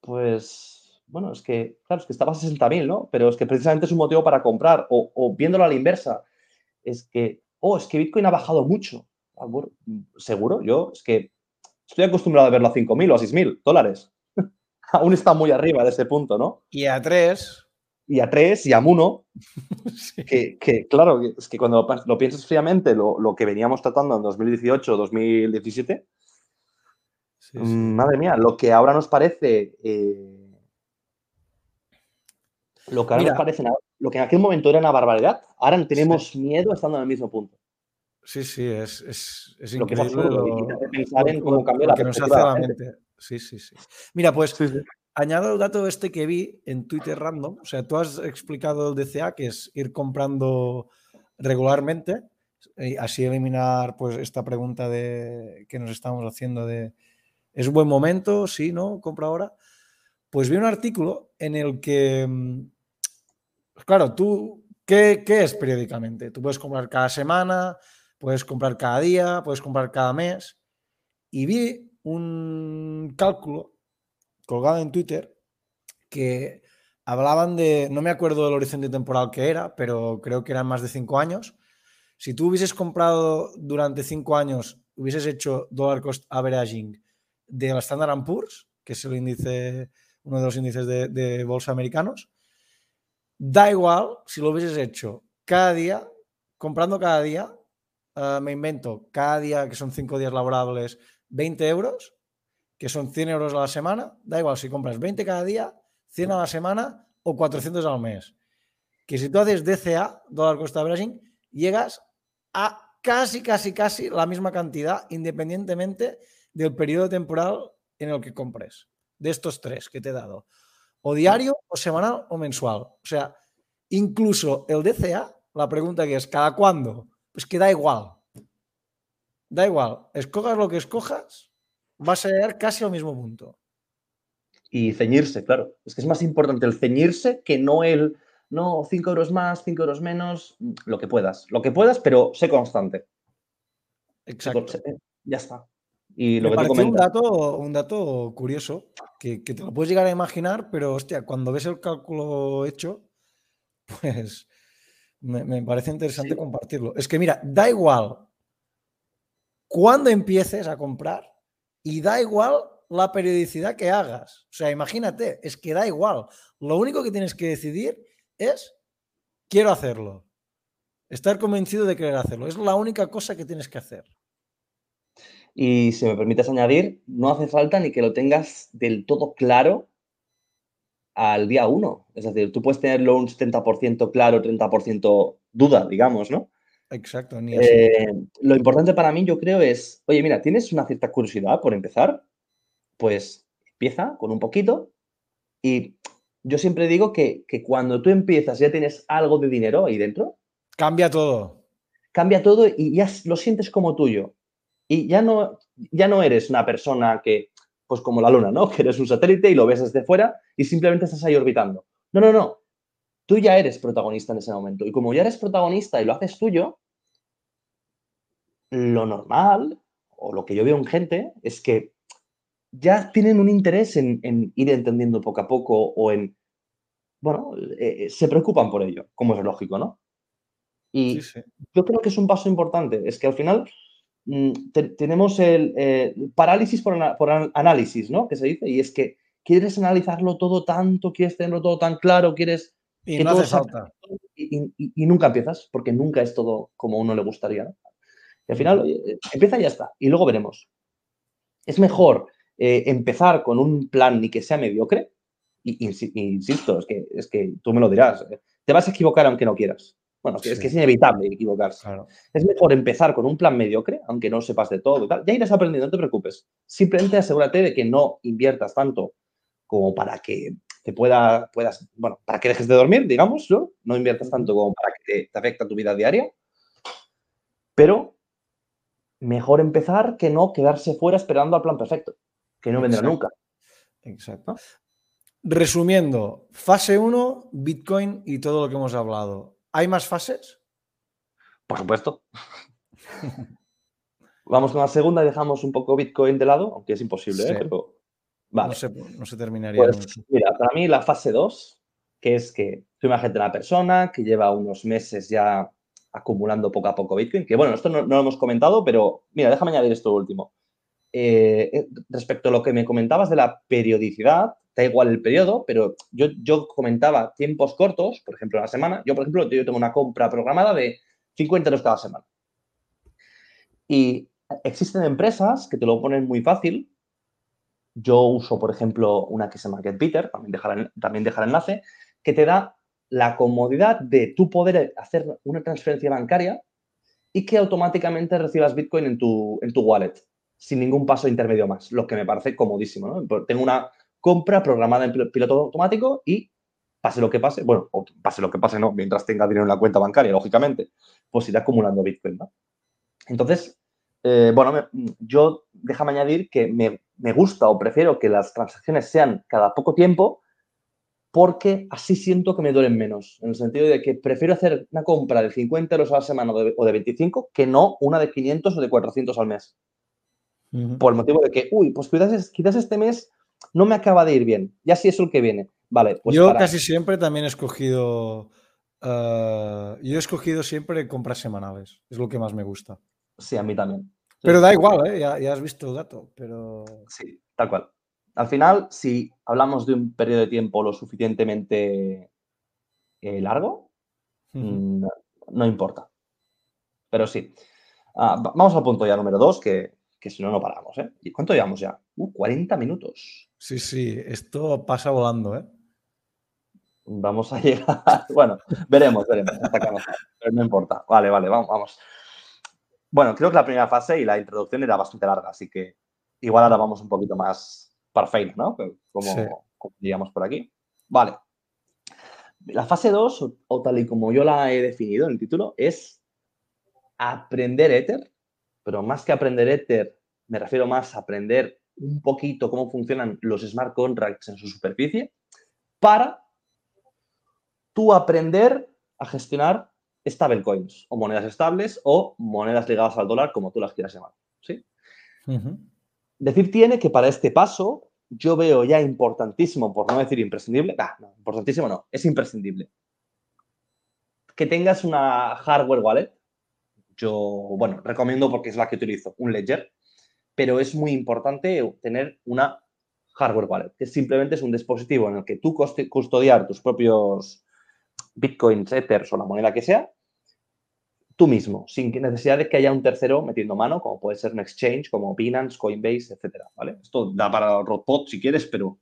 pues, bueno, es que, claro, es que estaba a 60.000, ¿no? Pero es que precisamente es un motivo para comprar. O, viéndolo a la inversa, es que, oh, es que Bitcoin ha bajado mucho. Ah, seguro, yo es que estoy acostumbrado a verlo a 5.000 o a 6.000 dólares. Aún está muy arriba de ese punto, ¿no? Y a 3 y a 3 y a 1, que, claro, es que cuando lo piensas fríamente, lo, que veníamos tratando en 2018, 2017, mm, madre mía, lo que ahora nos parece, eh, lo que ahora nos parece, lo que en aquel momento era una barbaridad, ahora tenemos miedo estando en el mismo punto. Sí, sí, es, es, es increíble. Que pensar en cómo cambia la que nos hace la mente. Sí, sí, sí. Mira, pues añado el dato este que vi en Twitter random. O sea, tú has explicado el DCA, que es ir comprando regularmente, y así eliminar pues esta pregunta de, que nos estamos haciendo de ¿es buen momento? Sí, ¿no? Compra ahora. Pues vi un artículo en el que, mm, claro, tú, ¿qué, ¿qué es periódicamente? Tú puedes comprar cada semana, puedes comprar cada día, puedes comprar cada mes. Y vi un cálculo colgado en Twitter que hablaban de, no me acuerdo del horizonte temporal que era, pero creo que eran más de cinco años. Si tú hubieses comprado durante cinco años, hubieses hecho dollar cost averaging de la Standard Poor's, que es el índice, uno de los índices de, bolsa americanos, da igual si lo hubieses hecho cada día, comprando cada día, eh, me invento, cada día que son cinco días laborables, 20 euros, que son 100 euros a la semana, da igual si compras 20 cada día, 100 a la semana o 400 al mes. Que si tú haces DCA, dólar cost averaging, llegas a casi, casi, casi la misma cantidad, independientemente del periodo temporal en el que compres. De estos tres que te he dado. O diario, o semanal, o mensual. O sea, incluso el DCA, la pregunta que es, ¿cada cuándo? Pues que da igual. Da igual. Escojas lo que escojas, va a ser casi al mismo punto. Y ceñirse, claro. Es que es más importante el ceñirse que no el, no, 5 euros más, 5 euros menos, lo que puedas. Lo que puedas, pero sé constante. Exacto. Ya está. Y lo Me que un dato, un dato curioso que, te lo puedes llegar a imaginar, pero hostia, cuando ves el cálculo hecho, pues me, parece interesante compartirlo. Es que mira, da igual cuando empieces a comprar, y da igual la periodicidad que hagas. O sea, imagínate, es que da igual. Lo único que tienes que decidir es, quiero hacerlo. Estar convencido de querer hacerlo. Es la única cosa que tienes que hacer. Y si me permites añadir, no hace falta ni que lo tengas del todo claro al día uno. Es decir, tú puedes tenerlo un 70% claro, 30% duda, digamos, ¿no? Exacto. Eh, lo importante para mí, yo creo, es, oye, mira, tienes una cierta curiosidad por empezar, pues empieza con un poquito y yo siempre digo que, cuando tú empiezas ya tienes algo de dinero ahí dentro. Cambia todo. Cambia todo y ya lo sientes como tuyo. Y ya no, ya no eres una persona que, pues como la luna, ¿no? Que eres un satélite y lo ves desde fuera y simplemente estás ahí orbitando. No, no, no tú ya eres protagonista en ese momento. Y como ya eres protagonista y lo haces tuyo, lo normal, o lo que yo veo en gente, es que ya tienen un interés en, ir entendiendo poco a poco o en, bueno, eh, eh, se preocupan por ello, como es lógico, ¿no? Y yo creo que es un paso importante, es que al final mm, tenemos el eh, parálisis por, por, análisis, ¿no? Que se dice, y es que quieres analizarlo todo tanto, quieres tenerlo todo tan claro, quieres y no hace falta. Y, nunca empiezas, porque nunca es todo como uno le gustaría. Y al final, eh, empieza y ya está. Y luego veremos. Es mejor eh, empezar con un plan ni que sea mediocre. Y, insisto, es que, es que tú me lo dirás. Eh, te vas a equivocar aunque no quieras. Bueno, es que es inevitable equivocarse. Es mejor empezar con un plan mediocre, aunque no sepas de todo y tal. Ya irás aprendiendo, no te preocupes. Simplemente asegúrate de que no inviertas tanto como para que te pueda, puedas, bueno, para que dejes de dormir, digamos, ¿no? No inviertas tanto como para que te, afecte a tu vida diaria, pero mejor empezar que no quedarse fuera esperando al plan perfecto, que no vendrá nunca. Exacto. Resumiendo, fase 1, Bitcoin y todo lo que hemos hablado. ¿Hay más fases? Por supuesto. Vamos con la segunda y dejamos un poco Bitcoin de lado, aunque es imposible, ¿eh? Pero, no, se, terminaría. Pues, mira, para mí la fase 2, que es que tú imagínate una persona que lleva unos meses ya acumulando poco a poco Bitcoin, que bueno, esto no, lo hemos comentado, pero mira, déjame añadir esto último. Eh, eh, respecto a lo que me comentabas de la periodicidad, da igual el periodo, pero yo, yo comentaba tiempos cortos, por ejemplo, la semana. Yo, por ejemplo, yo tengo una compra programada de 50 euros cada semana. Y existen empresas que te lo ponen muy fácil. Yo uso, por ejemplo, una que se llama GetBeater, también dejar, también dejar enlace, que te da la comodidad de tú poder hacer una transferencia bancaria y que automáticamente recibas Bitcoin en tu, en tu wallet, sin ningún paso intermedio más, lo que me parece comodísimo. ¿no? Tengo una compra programada en piloto automático y pase lo que pase, bueno, pase lo que pase, no, mientras tenga dinero en la cuenta bancaria, lógicamente, pues irá acumulando Bitcoin. Entonces, eh, bueno, yo déjame añadir que me, me, gusta o prefiero que las transacciones sean cada poco tiempo porque así siento que me duelen menos, en el sentido de que prefiero hacer una compra de 50 euros a la semana o de 25 que no una de 500 o de 400 al mes. Por el motivo de que, uy, pues quizás, quizás este mes no me acaba de ir bien, ya sí es el que viene. Vale, pues Yo casi siempre también he escogido... Eh, yo he escogido siempre compras semanales, es lo que más me gusta. Sí, a mí también. Pero da igual, ¿eh? ya, has visto el dato, pero... Sí, tal cual. Al final, si hablamos de un periodo de tiempo lo suficientemente eh, largo, mm, no, importa. Pero sí. Ah, vamos al punto ya número dos, que, si no, no paramos. ¿eh? ¿Y cuánto llevamos ya? 40 uh, minutos. Sí, sí, esto pasa volando, ¿eh? Vamos a llegar. bueno, veremos, veremos. pero no importa. Vale, vale, vamos, vamos. Bueno, creo que la primera fase y la introducción era bastante larga, así que igual ahora vamos un poquito más perfecto, ¿no? Como, digamos por aquí. Vale. La fase 2, o, tal y como yo la he definido en el título, es aprender Ether, pero más que aprender Ether, me refiero más a aprender un poquito cómo funcionan los smart contracts en su superficie para tú aprender a gestionar stablecoins o monedas estables o monedas ligadas al dólar, como tú las quieras llamar. ¿sí? Decir tiene que para este paso yo veo ya importantísimo, por no decir imprescindible, no, importantísimo no, es imprescindible. Que tengas una hardware wallet, yo, bueno, recomiendo porque es la que utilizo, un Ledger, pero es muy importante tener una hardware wallet, que simplemente es un dispositivo en el que tú custodiar tus propios bitcoins, ethers o la moneda que sea, tú mismo, sin necesidad de que haya un tercero metiendo mano, como puede ser un exchange, como Binance, Coinbase, etcétera, ¿vale? Esto da para Rodpod si quieres, pero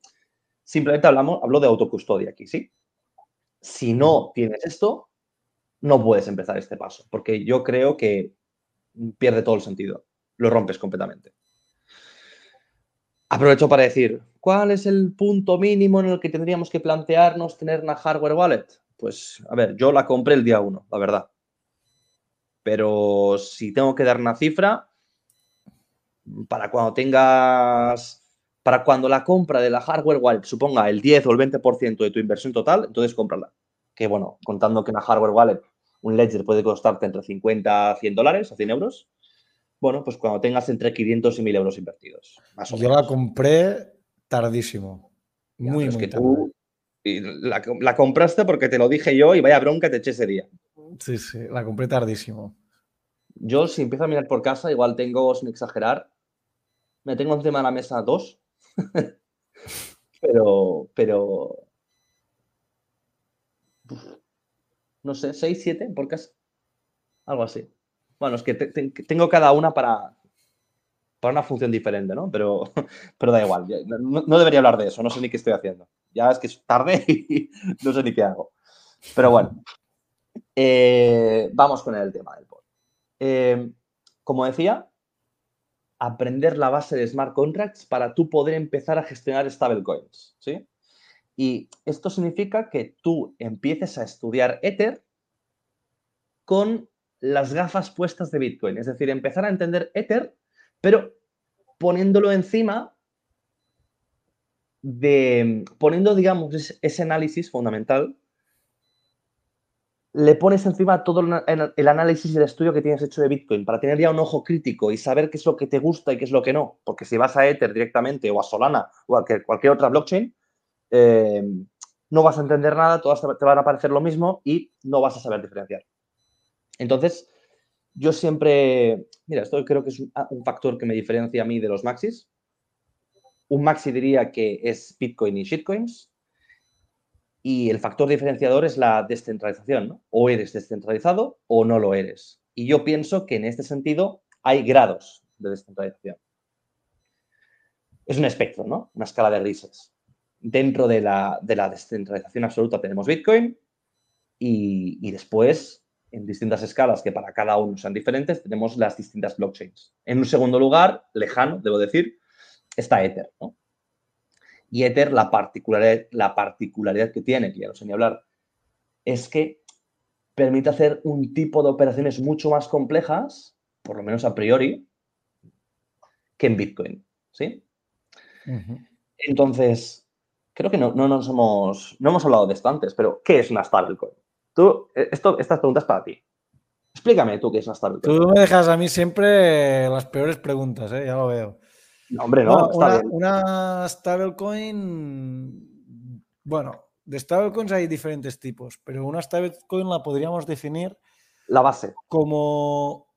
simplemente hablamos, hablo de autocustodia aquí, ¿sí? Si no tienes esto, no puedes empezar este paso, porque yo creo que pierde todo el sentido, lo rompes completamente. Aprovecho para decir, ¿cuál es el punto mínimo en el que tendríamos que plantearnos tener una hardware wallet? Pues, a ver, yo la compré el día uno, la verdad. Pero si tengo que dar una cifra, para cuando tengas, para cuando la compra de la hardware wallet suponga el 10 o el 20% de tu inversión total, entonces cómprala. Que bueno, contando que una hardware wallet, un ledger puede costarte entre 50 a 100 dólares, a 100 euros. Bueno, pues cuando tengas entre 500 y 1000 euros invertidos. Yo la compré tardísimo. muy, muy que Tú, la, la, compraste porque te lo dije yo y vaya bronca te eché ese día. Sí, sí, la compré tardísimo. Yo, si empiezo a mirar por casa, igual tengo, sin exagerar, me tengo encima de la mesa dos. pero, pero. No sé, seis, siete por casa. Algo así. Bueno, es que tengo cada una para, para una función diferente, ¿no? Pero, pero da igual. No, no, debería hablar de eso, no sé ni qué estoy haciendo. Ya es que es tarde y no sé ni qué hago. Pero bueno, eh, vamos con el tema del pod. Eh, como decía, aprender la base de smart contracts para tú poder empezar a gestionar stablecoins, ¿sí? Y esto significa que tú empieces a estudiar Ether con las gafas puestas de Bitcoin, es decir, empezar a entender Ether, pero poniéndolo encima de, poniendo, digamos, ese análisis fundamental, le pones encima todo el análisis y el estudio que tienes hecho de Bitcoin para tener ya un ojo crítico y saber qué es lo que te gusta y qué es lo que no. Porque si vas a Ether directamente o a Solana o a cualquier otra blockchain, eh, no vas a entender nada, todas te van a parecer lo mismo y no vas a saber diferenciar. Entonces, yo siempre, mira, esto creo que es un, factor que me diferencia a mí de los maxis. Un maxi diría que es Bitcoin y shitcoins. Y el factor diferenciador es la descentralización, ¿no? O eres descentralizado o no lo eres. Y yo pienso que en este sentido hay grados de descentralización. Es un espectro, ¿no? Una escala de grises. Dentro de la, descentralización absoluta tenemos Bitcoin y, y después en distintas escalas que para cada uno sean diferentes, tenemos las distintas blockchains. En un segundo lugar, lejano, debo decir, está Ether. Y Ether, la particularidad, la particularidad que tiene, que ya no sé ni hablar, es que permite hacer un tipo de operaciones mucho más complejas, por lo menos a priori, que en Bitcoin. ¿sí? Entonces, creo que no, no, nos hemos, no hemos hablado de esto antes, pero ¿qué es una stablecoin? Tú, eh, esto, estas preguntas para ti. Explícame tú qué es una stablecoin. Tú me dejas a mí siempre las peores preguntas, ¿eh? ya lo veo. No, hombre, no. una, stablecoin. Bueno, de stablecoins hay diferentes tipos, pero una stablecoin la podríamos definir. La base. Como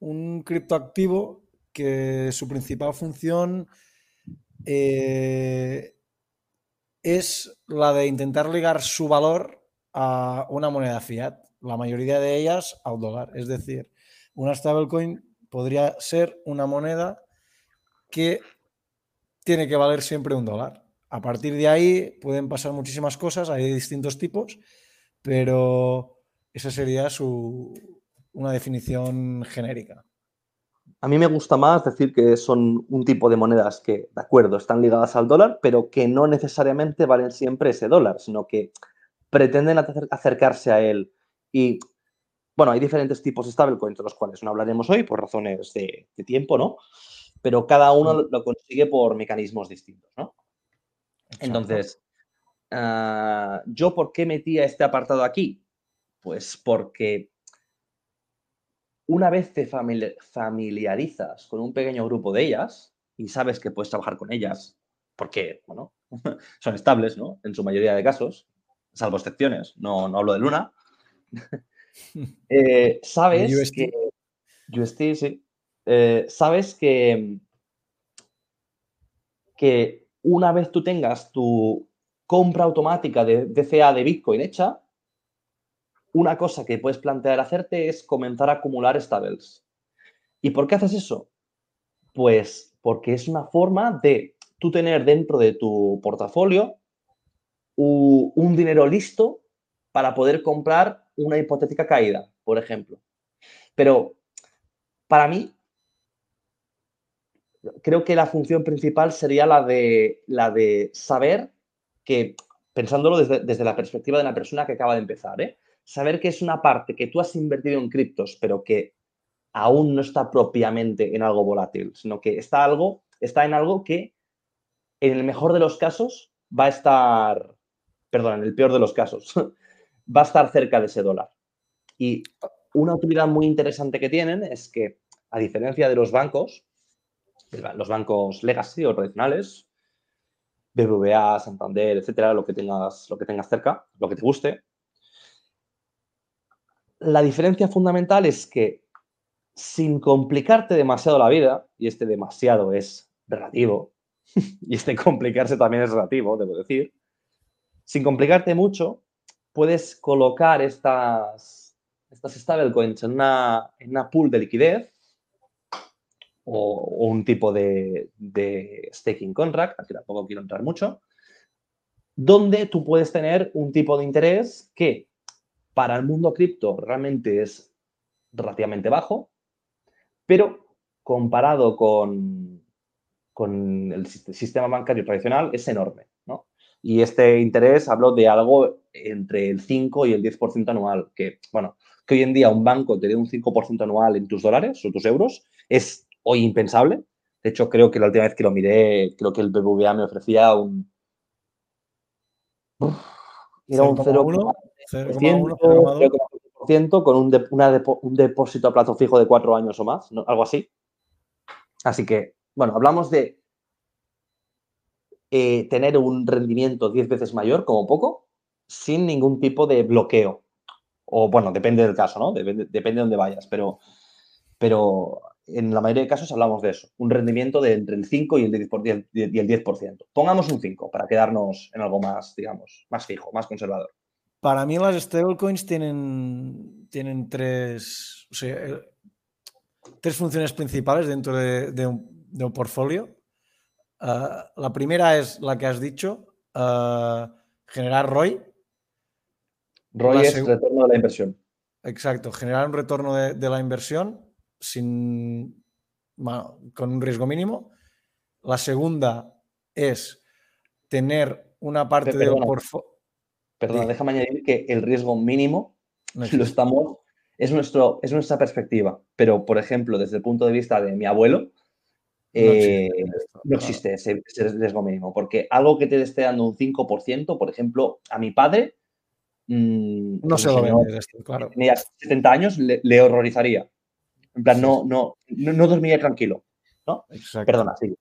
un criptoactivo que su principal función eh, es la de intentar ligar su valor a una moneda fiat, la mayoría de ellas al dólar. Es decir, una stablecoin podría ser una moneda que tiene que valer siempre un dólar. A partir de ahí pueden pasar muchísimas cosas, hay distintos tipos, pero esa sería su, una definición genérica. A mí me gusta más decir que son un tipo de monedas que, de acuerdo, están ligadas al dólar, pero que no necesariamente valen siempre ese dólar, sino que pretenden acercarse a él. Y bueno, hay diferentes tipos de stablecoins, de los cuales no hablaremos hoy por razones de, tiempo, ¿no? Pero cada uno lo consigue por mecanismos distintos, ¿no? Entonces, ah, ¿yo por qué metía este apartado aquí? Pues porque una vez te familiarizas con un pequeño grupo de ellas y sabes que puedes trabajar con ellas, porque, bueno, son estables, ¿no? En su mayoría de casos, salvo excepciones, no, no hablo de Luna, eh, sabes que... sí. Eh, sabes que, que una vez tú tengas tu compra automática de DCA de Bitcoin hecha, una cosa que puedes plantear hacerte es comenzar a acumular stables. ¿Y por qué haces eso? Pues porque es una forma de tú tener dentro de tu portafolio un dinero listo para poder comprar una hipotética caída, por ejemplo. Pero para mí, creo que la función principal sería la de, la de saber que, pensándolo desde, la perspectiva de una persona que acaba de empezar, ¿eh? saber que es una parte que tú has invertido en criptos, pero que aún no está propiamente en algo volátil, sino que está, algo, está en algo que, en el mejor de los casos, va a estar perdón, en el peor de los casos, va a estar cerca de ese dólar. Y una utilidad muy interesante que tienen es que, a diferencia de los bancos, los bancos legacy o tradicionales, BBVA, Santander, etcétera, lo que tengas, lo que tengas cerca, lo que te guste. La diferencia fundamental es que sin complicarte demasiado la vida, y este demasiado es relativo, y este complicarse también es relativo, debo decir, sin complicarte mucho, puedes colocar estas, estas stablecoins en una, en una pool de liquidez o, un tipo de, staking contract, aquí tampoco quiero entrar mucho, donde tú puedes tener un tipo de interés que para el mundo cripto realmente es relativamente bajo, pero comparado con, con el sistema bancario tradicional es enorme. Y este interés hablo de algo entre el 5 y el 10% anual, que, bueno, que hoy en día un banco te dé un 5% anual en tus dólares o tus euros es hoy impensable. De hecho, creo que la última vez que lo miré, creo que el BBVA me ofrecía un... Era un 0,1% con un, un, depósito a plazo fijo de cuatro años o más, algo así. Así que, bueno, hablamos de eh, tener un rendimiento 10 veces mayor, como poco, sin ningún tipo de bloqueo. O bueno, depende del caso, ¿no? Depende, de dónde vayas, pero, pero en la mayoría de casos hablamos de eso, un rendimiento de entre el 5 y el 10%. Y el 10%. Pongamos un 5 para quedarnos en algo más, digamos, más fijo, más conservador. Para mí las stablecoins tienen, tienen tres, tres funciones principales dentro de, un, portfolio. Ah, la primera es la que has dicho, ah, generar ROI. ROI es retorno de la inversión. Exacto, generar un retorno de, la inversión sin, con un riesgo mínimo. La segunda es tener una parte portfolio. Perdona, déjame añadir que el riesgo mínimo lo estamos, es, nuestro, es nuestra perspectiva. Pero, por ejemplo, desde el punto de vista de mi abuelo, no existe, eh, ese, riesgo mínimo. Porque algo que te esté dando un 5%, por ejemplo, a mi padre. Mm, no se lo esto, claro. Tenía 70 años, le, horrorizaría. En plan, no, no, no, dormiría tranquilo. ¿no? Perdona, sí.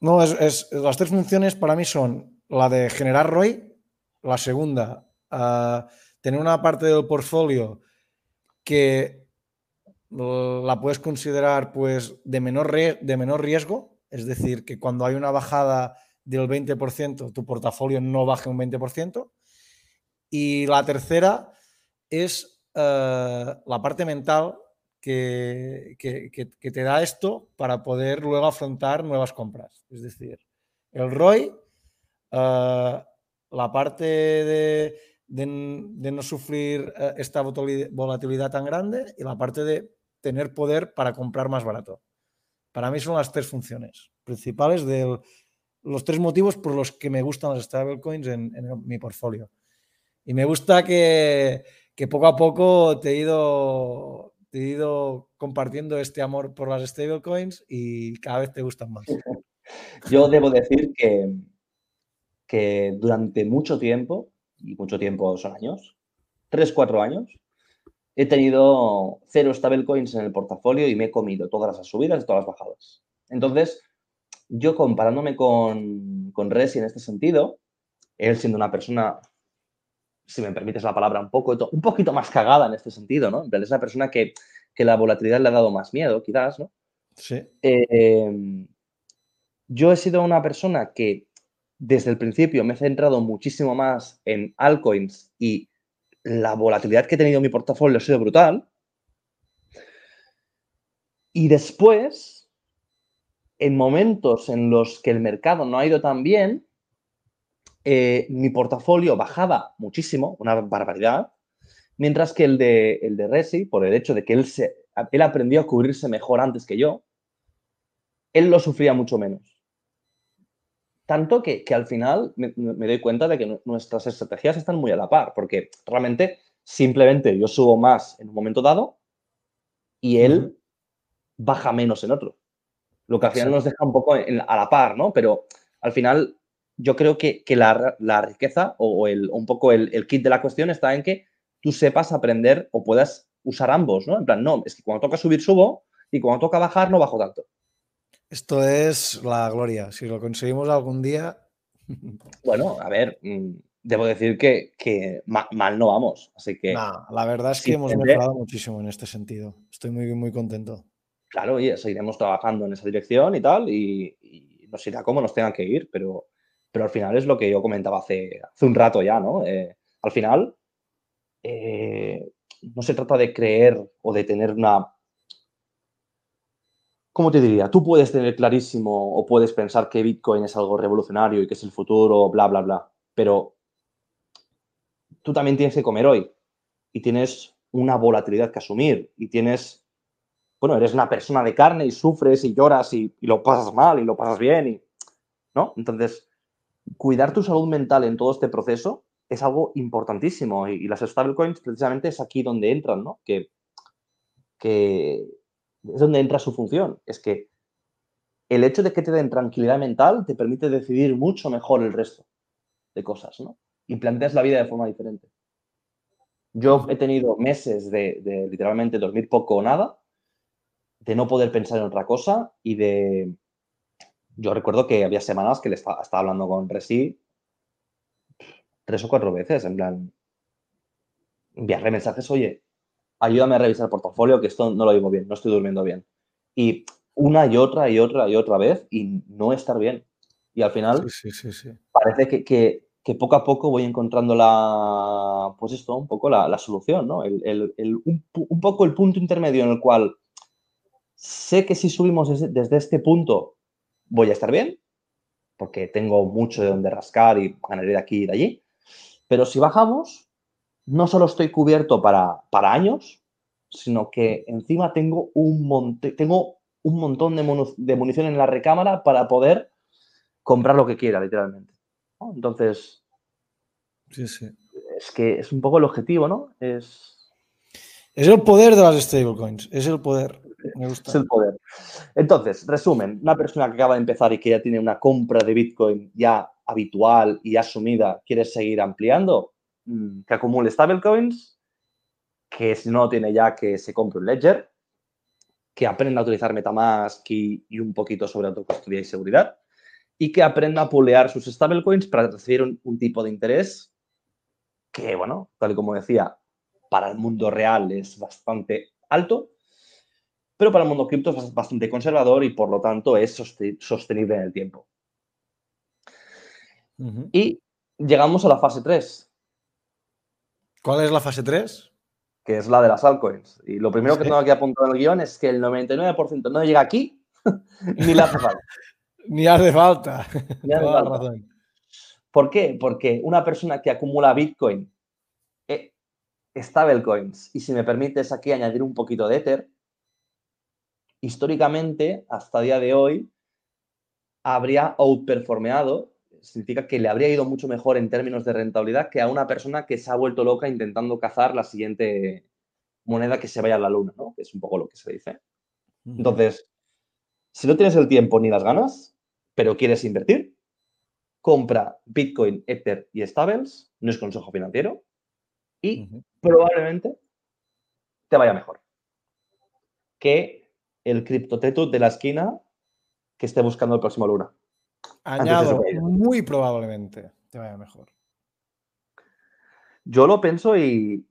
No, es, las tres funciones para mí son la de generar ROI, la segunda, tener una parte del portfolio que la puedes considerar pues de menor, de menor riesgo, es decir, que cuando hay una bajada del 20%, tu portafolio no baje un 20%. Y la tercera es eh, la parte mental que, te da esto para poder luego afrontar nuevas compras. Es decir, el ROI, eh, la parte de, no sufrir eh, esta volatilidad tan grande y la parte de tener poder para comprar más barato. Para mí son las tres funciones principales de los tres motivos por los que me gustan las stablecoins en, en mi portfolio. Y me gusta que, poco a poco te he, ido, te he ido compartiendo este amor por las stablecoins y cada vez te gustan más. Yo debo decir que, que durante mucho tiempo, y mucho tiempo son años, tres, cuatro años, he tenido cero stablecoins en el portafolio y me he comido todas las subidas y todas las bajadas. Entonces, yo comparándome con, con Resi en este sentido, él siendo una persona, si me permites la palabra, un, poco, un poquito más cagada en este sentido, ¿no? Es una persona que, que la volatilidad le ha dado más miedo, quizás, ¿no? Sí. Eh, yo he sido una persona que desde el principio me he centrado muchísimo más en altcoins y la volatilidad que he tenido en mi portafolio ha sido brutal. Y después, en momentos en los que el mercado no ha ido tan bien, eh, mi portafolio bajaba muchísimo, una barbaridad, mientras que el de, el de Resi, por el hecho de que él, se, él aprendió a cubrirse mejor antes que yo, él lo sufría mucho menos. Tanto que, al final me, doy cuenta de que nuestras estrategias están muy a la par, porque realmente simplemente yo subo más en un momento dado y él baja menos en otro. Lo que al final nos deja un poco a la par, ¿no? Pero al final yo creo que, la, riqueza o, el, un poco el, kit de la cuestión está en que tú sepas aprender o puedas usar ambos, ¿no? En plan, no, es que cuando toca subir subo y cuando toca bajar no bajo tanto. Esto es la gloria. Si lo conseguimos algún día. Bueno, a ver, mm, debo decir que, mal no vamos. Así que. la verdad es que hemos mejorado muchísimo en este sentido. Estoy muy, muy contento. Claro, oye, seguiremos trabajando en esa dirección y tal, y, nos irá como nos tengan que ir, pero, pero al final es lo que yo comentaba hace, hace un rato ya, ¿no? Eh, al final, eh, no se trata de creer o de tener una ¿cómo te diría? Tú puedes tener clarísimo o puedes pensar que Bitcoin es algo revolucionario y que es el futuro, bla, bla, bla, pero tú también tienes que comer hoy y tienes una volatilidad que asumir y tienes, bueno, eres una persona de carne y sufres y lloras y, lo pasas mal y lo pasas bien y, ¿no? Entonces, cuidar tu salud mental en todo este proceso es algo importantísimo y, las stablecoins precisamente es aquí donde entran, ¿no? Que, es donde entra su función. Es que el hecho de que te den tranquilidad mental te permite decidir mucho mejor el resto de cosas, ¿no? Y planteas la vida de forma diferente. Yo he tenido meses de, literalmente dormir poco o nada, de no poder pensar en otra cosa y de... Yo recuerdo que había semanas que le estaba, hablando con Resi tres o cuatro veces, en plan, enviarle mensajes, oye, ayúdame a revisar el portafolio, que esto no lo digo bien, no estoy durmiendo bien. Y una y otra y otra y otra vez y no estar bien. Y al final parece que, poco a poco voy encontrando la, pues esto, un poco la, solución, ¿no? un, poco el punto intermedio en el cual sé que si subimos desde, este punto voy a estar bien, porque tengo mucho de donde rascar y ganaré de aquí y de allí. Pero si bajamos, no solo estoy cubierto para, para años, sino que encima tengo un monte, tengo un montón de, munición en la recámara para poder comprar lo que quiera, literalmente. Entonces, sí, sí. es que es un poco el objetivo, ¿no? Es, es el poder de las stablecoins, es el poder. Me gusta. Es el poder. Entonces, resumen, una persona que acaba de empezar y que ya tiene una compra de Bitcoin ya habitual y asumida, quiere seguir ampliando, mm, que acumule stablecoins, que si no tiene ya, que se compre un ledger, que aprenda a utilizar Metamask y, un poquito sobre autocustodia y seguridad, y que aprenda a pulear sus stablecoins para recibir un, tipo de interés que, bueno, tal y como decía, para el mundo real es bastante alto, pero para el mundo cripto es bastante conservador y por lo tanto es sostenible en el tiempo. Y llegamos a la fase 3. ¿Cuál es la fase 3? Que es la de las altcoins. Y lo primero que tengo aquí apuntado en el guion es que el 99% no llega aquí ni le hace falta. ni hace falta. Ni hace falta. ¿Por qué? Porque una persona que acumula Bitcoin, eh, stablecoins, y si me permites aquí añadir un poquito de Ether, históricamente, hasta día de hoy, habría outperformeado significa que le habría ido mucho mejor en términos de rentabilidad que a una persona que se ha vuelto loca intentando cazar la siguiente moneda que se vaya a la luna, ¿no? Que es un poco lo que se dice. Entonces, si no tienes el tiempo ni las ganas, pero quieres invertir, compra Bitcoin, Ether y Stables, no es consejo financiero, y probablemente te vaya mejor que el criptotetu de la esquina que esté buscando el próximo luna. Añado, muy probablemente te vaya mejor. Yo lo pienso y,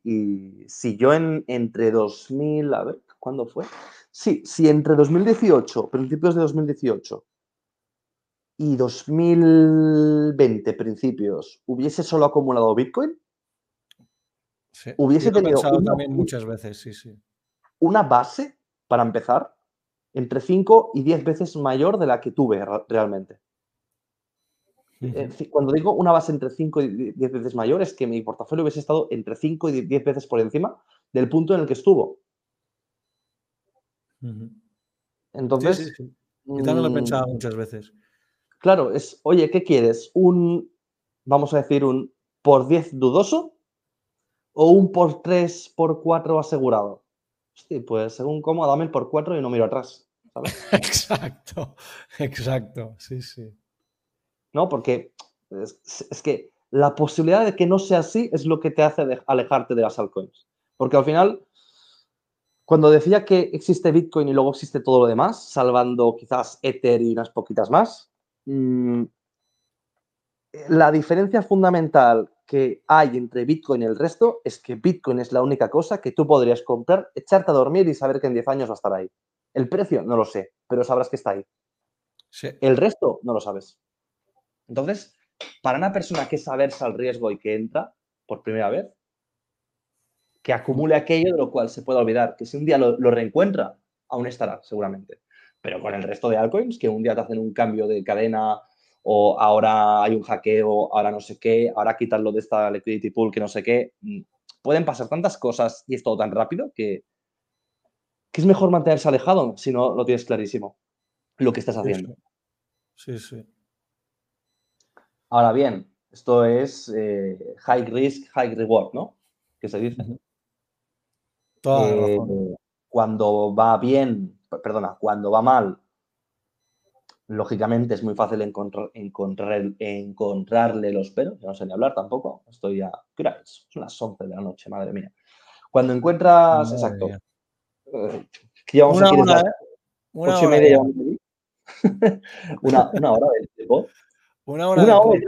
si yo en, entre 2000, a ver, ¿cuándo fue? Sí, si entre 2018, principios de 2018 y 2020, principios, hubiese solo acumulado Bitcoin, hubiese tenido también muchas veces, sí, sí. Una base para empezar entre 5 y 10 veces mayor de la que tuve realmente. Eh, cuando digo una base entre 5 y 10 veces mayor, es que mi portafolio hubiese estado entre 5 y 10 veces por encima del punto en el que estuvo. Entonces. Sí, Yo también lo he pensado mm, muchas veces. Claro, es, oye, ¿qué quieres? ¿Un, vamos a decir, un por 10 dudoso o un por 3, por 4 asegurado? Sí, pues según cómo, dame el por 4 y no miro atrás. exacto, exacto, sí, sí. ¿no? Porque es, que la posibilidad de que no sea así es lo que te hace alejarte de las altcoins. Porque al final, cuando decía que existe Bitcoin y luego existe todo lo demás, salvando quizás Ether y unas poquitas más, mm, la diferencia fundamental que hay entre Bitcoin y el resto es que Bitcoin es la única cosa que tú podrías comprar, echarte a dormir y saber que en 10 años va a estar ahí. El precio no lo sé, pero sabrás que está ahí. El resto no lo sabes. Entonces, para una persona que es aversa al riesgo y que entra por primera vez, que acumule aquello de lo cual se pueda olvidar, que si un día lo, reencuentra, aún estará, seguramente. Pero con el resto de altcoins, que un día te hacen un cambio de cadena o ahora hay un hackeo, ahora no sé qué, ahora quitarlo de esta liquidity pool que no sé qué, mm, pueden pasar tantas cosas y es todo tan rápido que, que es mejor mantenerse alejado si no lo tienes clarísimo lo que estás haciendo. Sí, sí. Ahora bien, Esto es eh, high risk, high reward, ¿no? Que se dice. Eh, cuando va bien, perdona, cuando va mal, lógicamente es muy fácil encontrar, encontrar, encontrarle los peros. Ya no sé ni hablar tampoco. Estoy ya. ¿Qué hora es? Son las 11 de la noche, madre mía. Cuando encuentras. exacto. Eh, una, hora, Una hora. una, una hora de tiempo. Una hora. Una hora.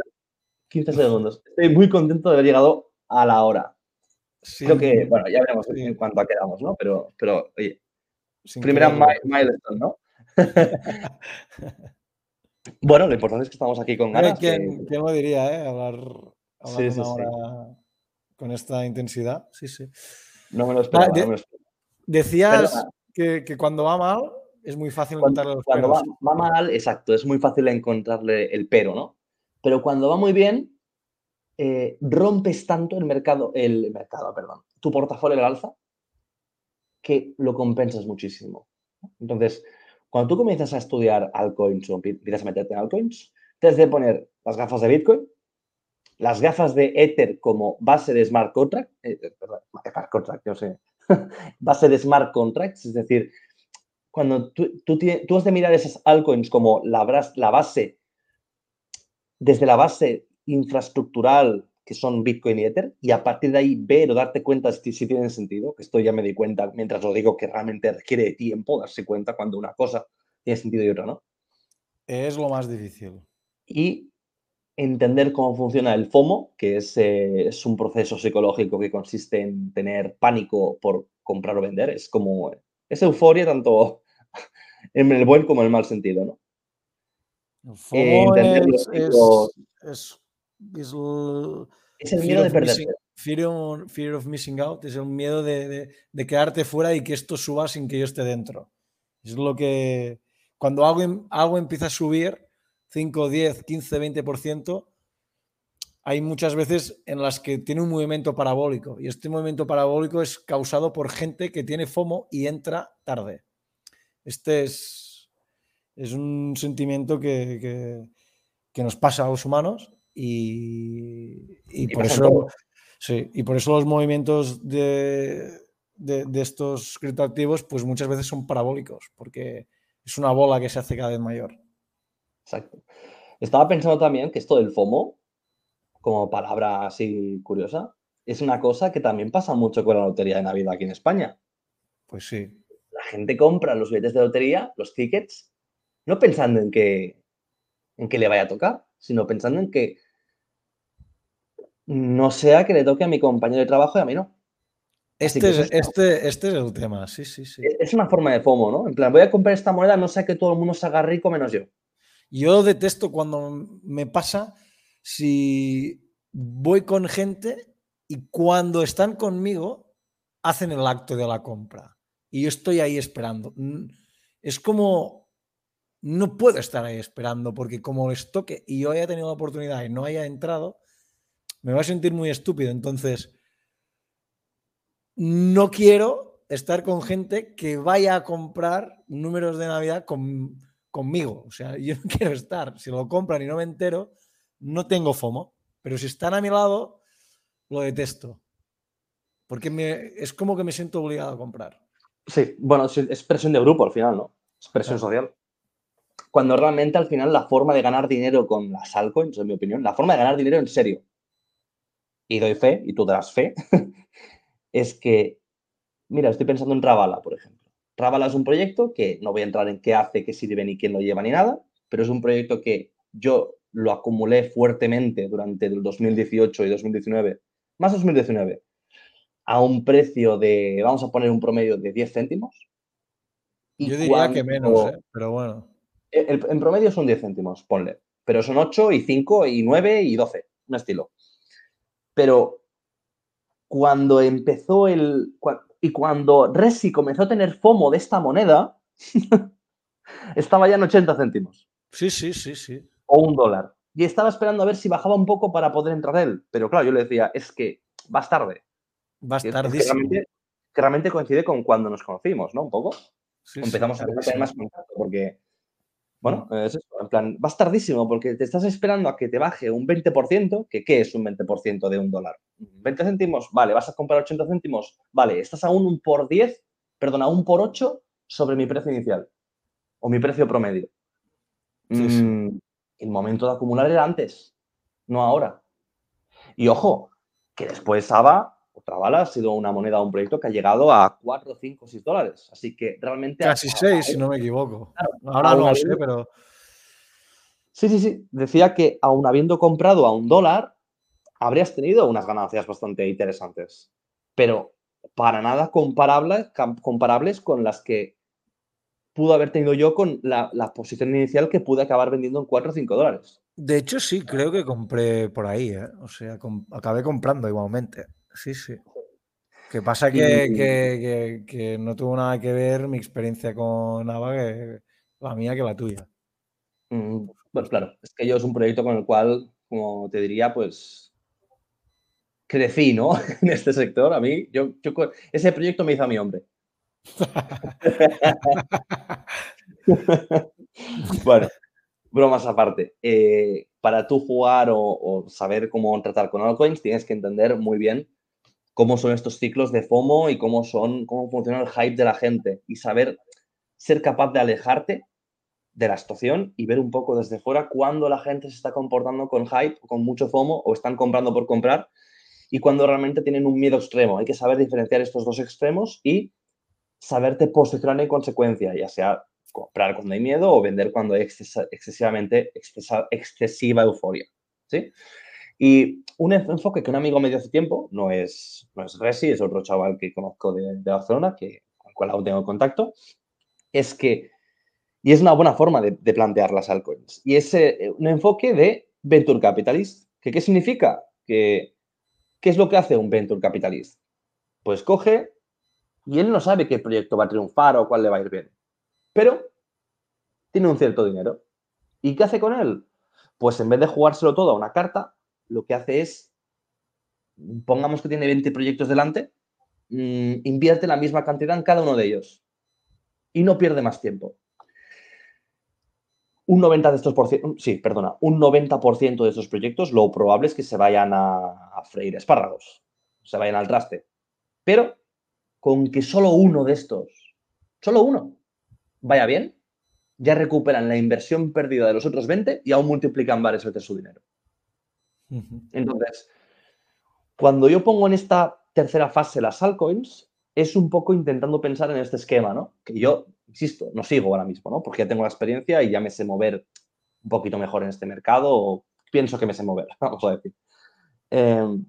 15 segundos. Estoy muy contento de haber llegado a la hora. Creo que, bueno, ya veremos en cuánto quedamos, ¿no? Pero, pero oye, primera milestone, ¿no? bueno, lo importante es que estamos aquí con ganas. ¿Quién, lo diría, eh? Hablar, una hora con esta intensidad. Sí, sí. No me lo esperaba. Decías que, que, cuando va mal es muy fácil encontrarle los Cuando va, va, mal, exacto, es muy fácil encontrarle el pero, ¿no? Pero cuando va muy bien, eh, rompes tanto el mercado, el mercado, perdón, tu portafolio al alza, que lo compensas muchísimo. Entonces, cuando tú comienzas a estudiar altcoins o empiezas a meterte en altcoins, tienes de poner las gafas de Bitcoin, las gafas de Ether como base de smart contract, eh, eh, perdón, smart contract, yo sé, base de smart contracts, es decir, cuando tú, tú, tú, has de mirar esas altcoins como la, la base desde la base infraestructural que son Bitcoin y Ether y a partir de ahí ver o darte cuenta si, si tienen sentido, que esto ya me di cuenta mientras lo digo que realmente requiere tiempo darse cuenta cuando una cosa tiene sentido y otra no. Es lo más difícil. Y entender cómo funciona el FOMO, que es, eh, es un proceso psicológico que consiste en tener pánico por comprar o vender. Es como, es euforia tanto en el buen como en el mal sentido, ¿no? Eh, es, es, es, el miedo de perderse. fear, of missing out, es el miedo de, de, quedarte fuera y que esto suba sin que yo esté dentro. Es lo que cuando algo, em, algo empieza a subir 5, 10, 15, 20%, hay muchas veces en las que tiene un movimiento parabólico y este movimiento parabólico es causado por gente que tiene FOMO y entra tarde. Este es es un sentimiento que, nos pasa a los humanos y, por eso, y por eso los movimientos de, estos criptoactivos pues muchas veces son parabólicos, porque es una bola que se hace cada vez mayor. Exacto. Estaba pensando también que esto del FOMO, como palabra así curiosa, es una cosa que también pasa mucho con la lotería de Navidad aquí en España. Pues sí. La gente compra los billetes de lotería, los tickets, no pensando en que, en que le vaya a tocar, sino pensando en que no sea que le toque a mi compañero de trabajo y a mí no. Este es, este, este es el tema, sí, sí, sí. Es una forma de FOMO, ¿no? En plan, voy a comprar esta moneda, no sea que todo el mundo se haga rico menos yo. Yo detesto cuando me pasa si voy con gente y cuando están conmigo hacen el acto de la compra y yo estoy ahí esperando. Es como no puedo estar ahí esperando porque como les toque y yo haya tenido la oportunidad y no haya entrado, me voy a sentir muy estúpido. Entonces, no quiero estar con gente que vaya a comprar números de Navidad conmigo. O sea, yo no quiero estar. Si lo compran y no me entero, no tengo FOMO. Pero si están a mi lado, lo detesto. Porque me, es como que me siento obligado a comprar. Sí, bueno, es presión de grupo al final, ¿no? Es presión social cuando realmente al final la forma de ganar dinero con las altcoins, en mi opinión, la forma de ganar dinero en serio, y doy fe, y tú darás fe, es que, mira, estoy pensando en Ravala, por ejemplo. Ravala es un proyecto que no voy a entrar en qué hace, qué sirve ni quién lo lleva ni nada, pero es un proyecto que yo lo acumulé fuertemente durante el 2018 y 2019, más 2019, a un precio de, vamos a poner un promedio de 10 céntimos. yo diría que menos, ¿eh? pero bueno en promedio son 10 céntimos, ponle. Pero son 8 y 5 y 9 y 12, un estilo. Pero cuando empezó el... Y cuando Resi comenzó a tener FOMO de esta moneda, estaba ya en 80 céntimos. Sí, sí, sí, sí. O un dólar. Y estaba esperando a ver si bajaba un poco para poder entrar él. Pero claro, yo le decía, es que vas tarde. Vas tardísimo. que, realmente, coincide con cuando nos conocimos, ¿no? Un poco. Empezamos a tener más contacto porque Bueno, es eso, en plan, vas tardísimo porque te estás esperando a que te baje un 20%, que ¿qué es un 20% de un dólar? 20 céntimos, vale, vas a comprar 80 céntimos, vale, estás a un por 10, perdón, a un por 8 sobre mi precio inicial o mi precio promedio. Mm, el momento de acumular era antes, no ahora. Y ojo, que después ABA, otra bala, ha sido una moneda, un proyecto que ha llegado a 4, 5, 6 dólares. Así que realmente... Casi 6, si no me equivoco. ahora no lo sé, pero... Sí, sí, sí. Decía que aún habiendo comprado a un dólar, habrías tenido unas ganancias bastante interesantes. Pero para nada comparables, comparables con las que pudo haber tenido yo con la, posición inicial que pude acabar vendiendo en 4 o 5 dólares. De hecho, sí, creo que compré por ahí, ¿eh? O sea, acabé comprando igualmente. Sí, sí. Que pasa que, que, no tuvo nada que ver mi experiencia con Nava, que la mía que la tuya. Mm, pues claro, es que yo es un proyecto con el cual, como te diría, pues crecí, ¿no? en este sector. A mí, yo, ese proyecto me hizo a mi hombre. bueno, bromas aparte. Eh, para tú jugar o, saber cómo tratar con altcoins, tienes que entender muy bien cómo son estos ciclos de FOMO y cómo son, cómo funciona el hype de la gente y saber ser capaz de alejarte de la situación y ver un poco desde fuera cuándo la gente se está comportando con hype, con mucho FOMO o están comprando por comprar y cuando realmente tienen un miedo extremo. Hay que saber diferenciar estos dos extremos y saberte posicionar en consecuencia, ya sea comprar cuando hay miedo o vender cuando hay excesivamente excesiva euforia. ¿sí? Y un enfoque que un amigo me dio hace tiempo, no es, no es Resi, es otro chaval que conozco de, Barcelona, con el cual tengo contacto, es que y es una buena forma de, plantear las altcoins. Y es eh, un enfoque de venture capitalist. ¿Que, ¿Qué significa? Que, ¿Qué es lo que hace un venture capitalist? Pues coge y él no sabe qué proyecto va a triunfar o cuál le va a ir bien. Pero tiene un cierto dinero. ¿Y qué hace con él? Pues en vez de jugárselo todo a una carta, lo que hace es, pongamos que tiene 20 proyectos delante, mm, invierte la misma cantidad en cada uno de ellos. Y no pierde más tiempo un 90 de estos por sí, perdona, un 90% de estos proyectos lo probable es que se vayan a, freír espárragos, se vayan al traste. Pero con que solo uno de estos, solo uno, vaya bien, ya recuperan la inversión perdida de los otros 20 y aún multiplican varias veces su dinero. Entonces, cuando yo pongo en esta tercera fase las altcoins, es un poco intentando pensar en este esquema, ¿no? Que yo insisto, no sigo ahora mismo, ¿no? Porque ya tengo la experiencia y ya me sé mover un poquito mejor en este mercado, o pienso que me sé mover, vamos a decir. Em,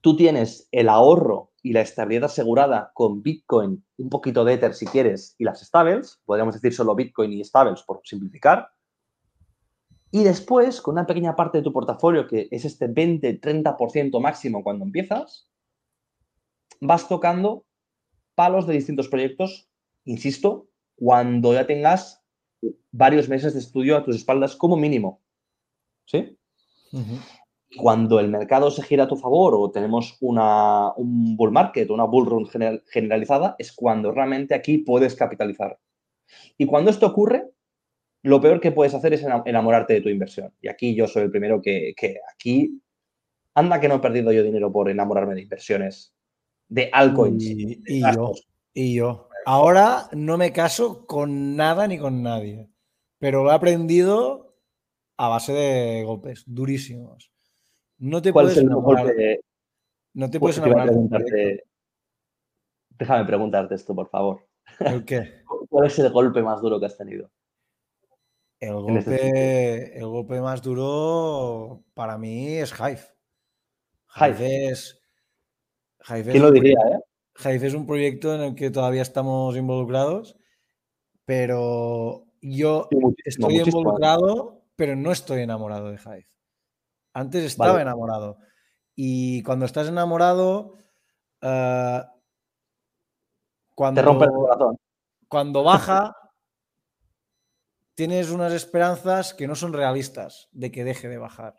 tú tienes el ahorro y la estabilidad asegurada con Bitcoin, un poquito de Ether si quieres, y las stables, podríamos decir solo Bitcoin y stables por simplificar. Y después, con una pequeña parte de tu portafolio, que es este 20-30% máximo cuando empiezas, vas tocando palos de distintos proyectos, insisto, cuando ya tengas varios meses de estudio a tus espaldas como mínimo. ¿Sí? Cuando el mercado se gira a tu favor o tenemos una, un bull market o una bull run generalizada, es cuando realmente aquí puedes capitalizar. Y cuando esto ocurre, lo peor que puedes hacer es enamorarte de tu inversión. Y aquí yo soy el primero que, que aquí, anda que no he perdido yo dinero por enamorarme de inversiones, de altcoins. y yo, y yo. Ahora no me caso con nada ni con nadie, pero lo he aprendido a base de golpes durísimos. No te puedes enamorar. No te puedes enamorar. Déjame preguntarte esto, por favor. ¿El qué? ¿Cuál es el golpe más duro que has tenido? El golpe, el golpe más duro para mí es Hive. Hive, es. ¿Quién lo diría, eh? Hive es un proyecto en el que todavía estamos involucrados, pero yo estoy involucrado, pero no estoy enamorado de Hive. Antes estaba enamorado. Y cuando estás enamorado, uh, cuando, te rompe el corazón. Cuando baja, tienes unas esperanzas que no son realistas de que deje de bajar,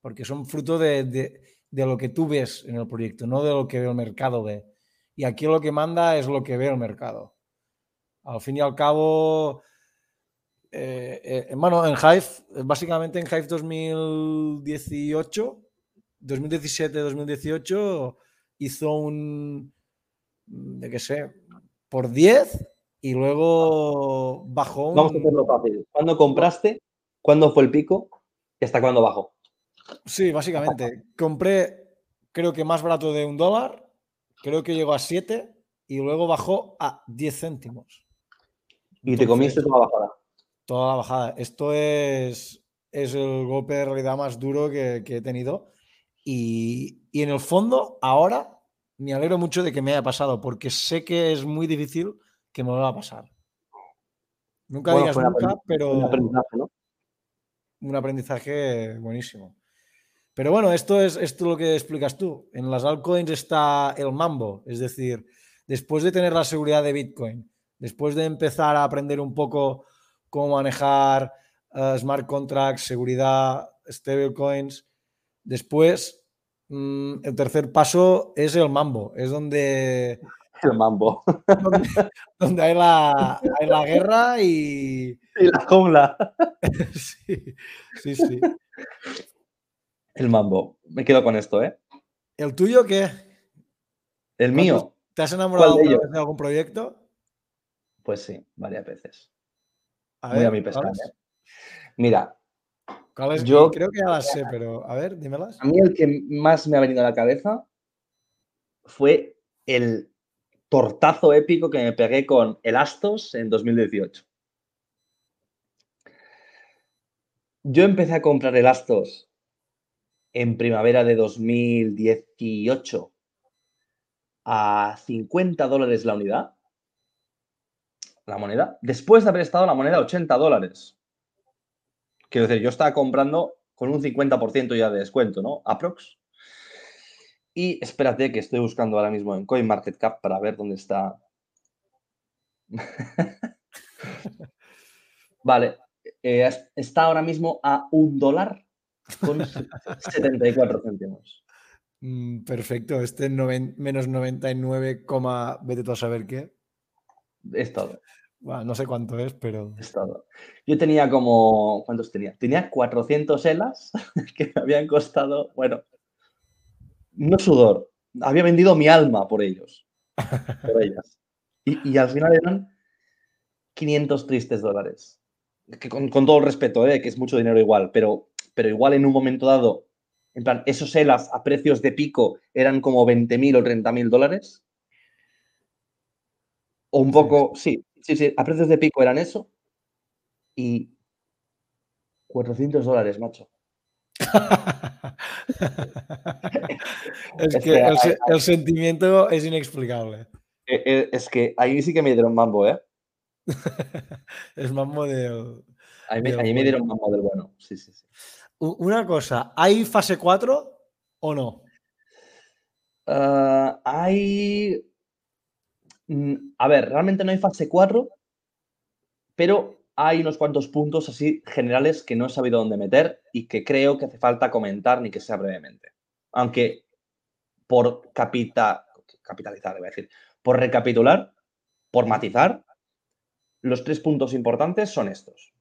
porque son fruto de, de lo que tú ves en el proyecto, no de lo que el mercado ve. Y aquí lo que manda es lo que ve el mercado. Al fin y al cabo, Eh, bueno, en Hive, básicamente en Hive 2018, 2017-2018, hizo un, de qué sé, por 10 y luego bajó. Un... Vamos a hacerlo fácil. ¿Cuándo compraste? ¿Cuándo fue el pico? ¿Y hasta cuándo bajó? Sí, básicamente. Compré, creo que más barato de un dólar, creo que llegó a 7 y luego bajó a 10 céntimos. ¿Y te comiste toda la bajada? Toda la bajada. Esto es, es el golpe de realidad más duro que, he tenido. Y, y, en el fondo, ahora me alegro mucho de que me haya pasado, porque sé que es muy difícil que me va a pasar. Nunca digas nunca, pero. Un aprendizaje, ¿no? Un aprendizaje buenísimo. Pero bueno, esto es esto lo que explicas tú. En las altcoins está el mambo, es decir, después de tener la seguridad de Bitcoin, después de empezar a aprender un poco cómo manejar eh, smart contracts, seguridad, stablecoins, después mm, el tercer paso es el mambo, es donde el mambo. Donde, hay, la, la, guerra y. Y la jungla. sí, sí, sí. El mambo. Me quedo con esto, ¿eh? ¿El tuyo qué? El mío. ¿Te has enamorado de, algún proyecto? Pues sí, varias veces. A Muy a mi pesar. ¿eh? Mira. Yo creo que ya las sé, pero a ver, dímelas. A mí el que más me ha venido a la cabeza fue el tortazo épico que me pegué con el Astos en 2018. Yo empecé a comprar el Astos en primavera de 2018 a 50 dólares la unidad, la moneda, después de haber estado la moneda a 80 dólares. Quiero decir, yo estaba comprando con un 50% ya de descuento, ¿no? Aprox. Y espérate que estoy buscando ahora mismo en CoinMarketCap para ver dónde está. vale, eh, está ahora mismo a un dólar con 74 céntimos. Mm, perfecto, este menos 99, vete a saber qué. Es todo. no sé cuánto es, pero... Es todo. Yo tenía como... ¿Cuántos tenía? Tenía 400 elas que me habían costado, bueno, no sudor, había vendido mi alma por ellos, por ellas. Y, al final eran 500 tristes dólares. Que con, todo el respeto, ¿eh? que es mucho dinero igual, pero, pero igual en un momento dado, en plan, esos ELAs a precios de pico eran como 20.000 o 30.000 dólares. O un poco, sí, sí, sí, a precios de pico eran eso. Y 400 dólares, macho. es, que, el, sentimiento es inexplicable. E, e, es que ahí sí que me dieron mambo, ¿eh? es mambo de. Ahí me, me dieron mambo del bueno. Sí, sí, sí. Una cosa, ¿hay fase 4 o no? Ah, hay. Mm, a ver, realmente no hay fase 4, pero hay unos cuantos puntos así generales que no he sabido dónde meter y que creo que hace falta comentar ni que sea brevemente. Aunque por capita, capitalizar, a decir, por recapitular, por matizar, los tres puntos importantes son estos.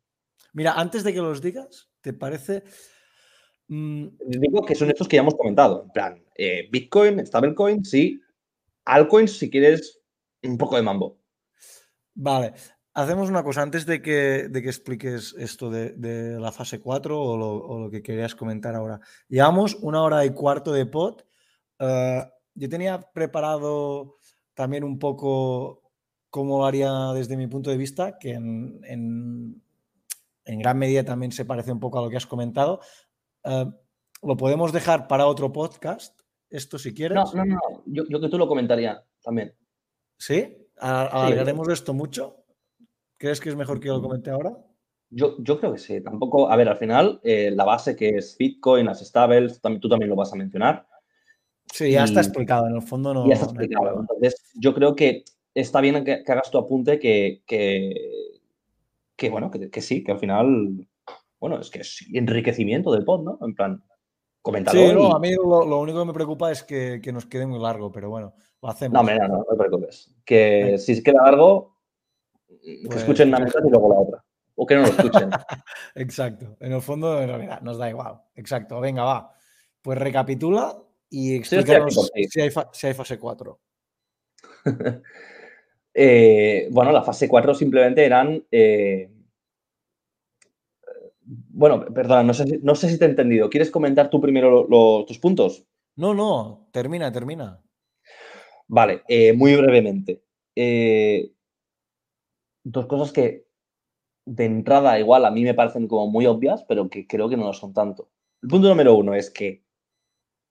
Mira, antes de que los digas, ¿te parece? Mm, Digo que son estos que ya hemos comentado. En plan, eh, Bitcoin, Stablecoin, sí. Altcoins, si quieres, un poco de mambo. Vale. Hacemos una cosa, antes de que, de que expliques esto de, la fase 4 o lo, que querías comentar ahora. Llevamos una hora y cuarto de pod. Eh, yo tenía preparado también un poco cómo lo haría desde mi punto de vista, que en, en, gran medida también se parece un poco a lo que has comentado. Eh, lo podemos dejar para otro podcast, esto si quieres. No, no, no, yo, yo que tú lo comentaría también. ¿Sí? ¿Alargaremos esto mucho? ¿Crees que es mejor que lo comente ahora? Yo, yo creo que sí. Tampoco, a ver, al final, eh, la base que es Bitcoin, las stables, tú también lo vas a mencionar. Sí, ya está explicado, en el fondo no. Ya está explicado. Entonces, yo creo que está bien que, hagas tu apunte que, que, bueno, que, sí, que al final, bueno, es que es enriquecimiento del pod, ¿no? En plan, comentador. Sí, no, a mí lo, único que me preocupa es que, nos quede muy largo, pero bueno, lo hacemos. No, no, no, no te preocupes. Que si se queda largo, que pues escuchen una mitad y luego la otra. o que no lo escuchen. Exacto. En el fondo, en realidad, nos da igual. Exacto. Venga, va. Pues recapitula y explícanos si, hay si, hay fase 4. Eh, bueno, la fase 4 simplemente eran... Eh, bueno, perdona, no sé, no sé, si te he entendido. ¿Quieres comentar tú primero tus puntos? No, no, termina, termina. Vale, eh, muy brevemente. Dos cosas que de entrada igual a mí me parecen como muy obvias, pero que creo que no lo son tanto. El punto número uno es que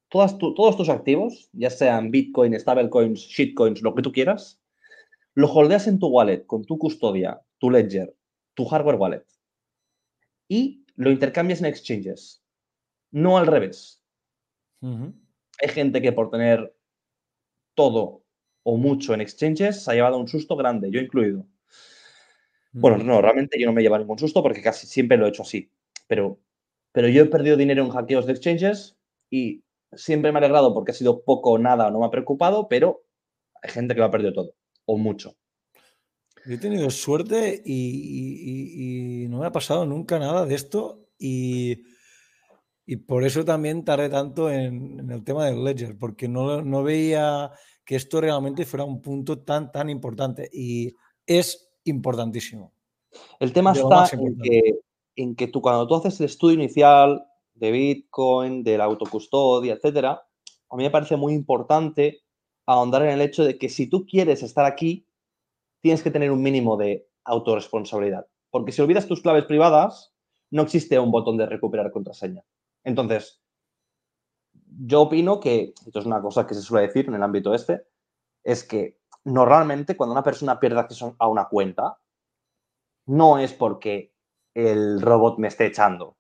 todas todos tus activos, ya sean Bitcoin, stablecoins, shitcoins, lo que tú quieras, lo holdeas en tu wallet con tu custodia, tu ledger, tu hardware wallet y lo intercambias en exchanges, no al revés. Hay gente que por tener todo o mucho en exchanges se ha llevado un susto grande, yo incluido. Bueno, no, realmente yo no me llevo ningún susto porque casi siempre lo he hecho así. Pero, pero yo he perdido dinero en hackeos de exchanges y siempre me ha alegrado porque ha sido poco o nada, no me ha preocupado, pero hay gente que lo ha perdido todo o mucho. he tenido suerte y, no me ha pasado nunca nada de esto y, por eso también tardé tanto en, el tema del ledger, porque no, no, veía que esto realmente fuera un punto tan, tan importante y es importantísimo. El tema está en que, en que tú cuando tú haces el estudio inicial de Bitcoin, de la autocustodia, etcétera, a mí me parece muy importante ahondar en el hecho de que si tú quieres estar aquí, tienes que tener un mínimo de autorresponsabilidad. Porque si olvidas tus claves privadas, no existe un botón de recuperar contraseña. Entonces, yo opino que, esto es una cosa que se suele decir en el ámbito este, es que normalmente cuando una persona pierde acceso a una cuenta, no es porque el robot me esté echando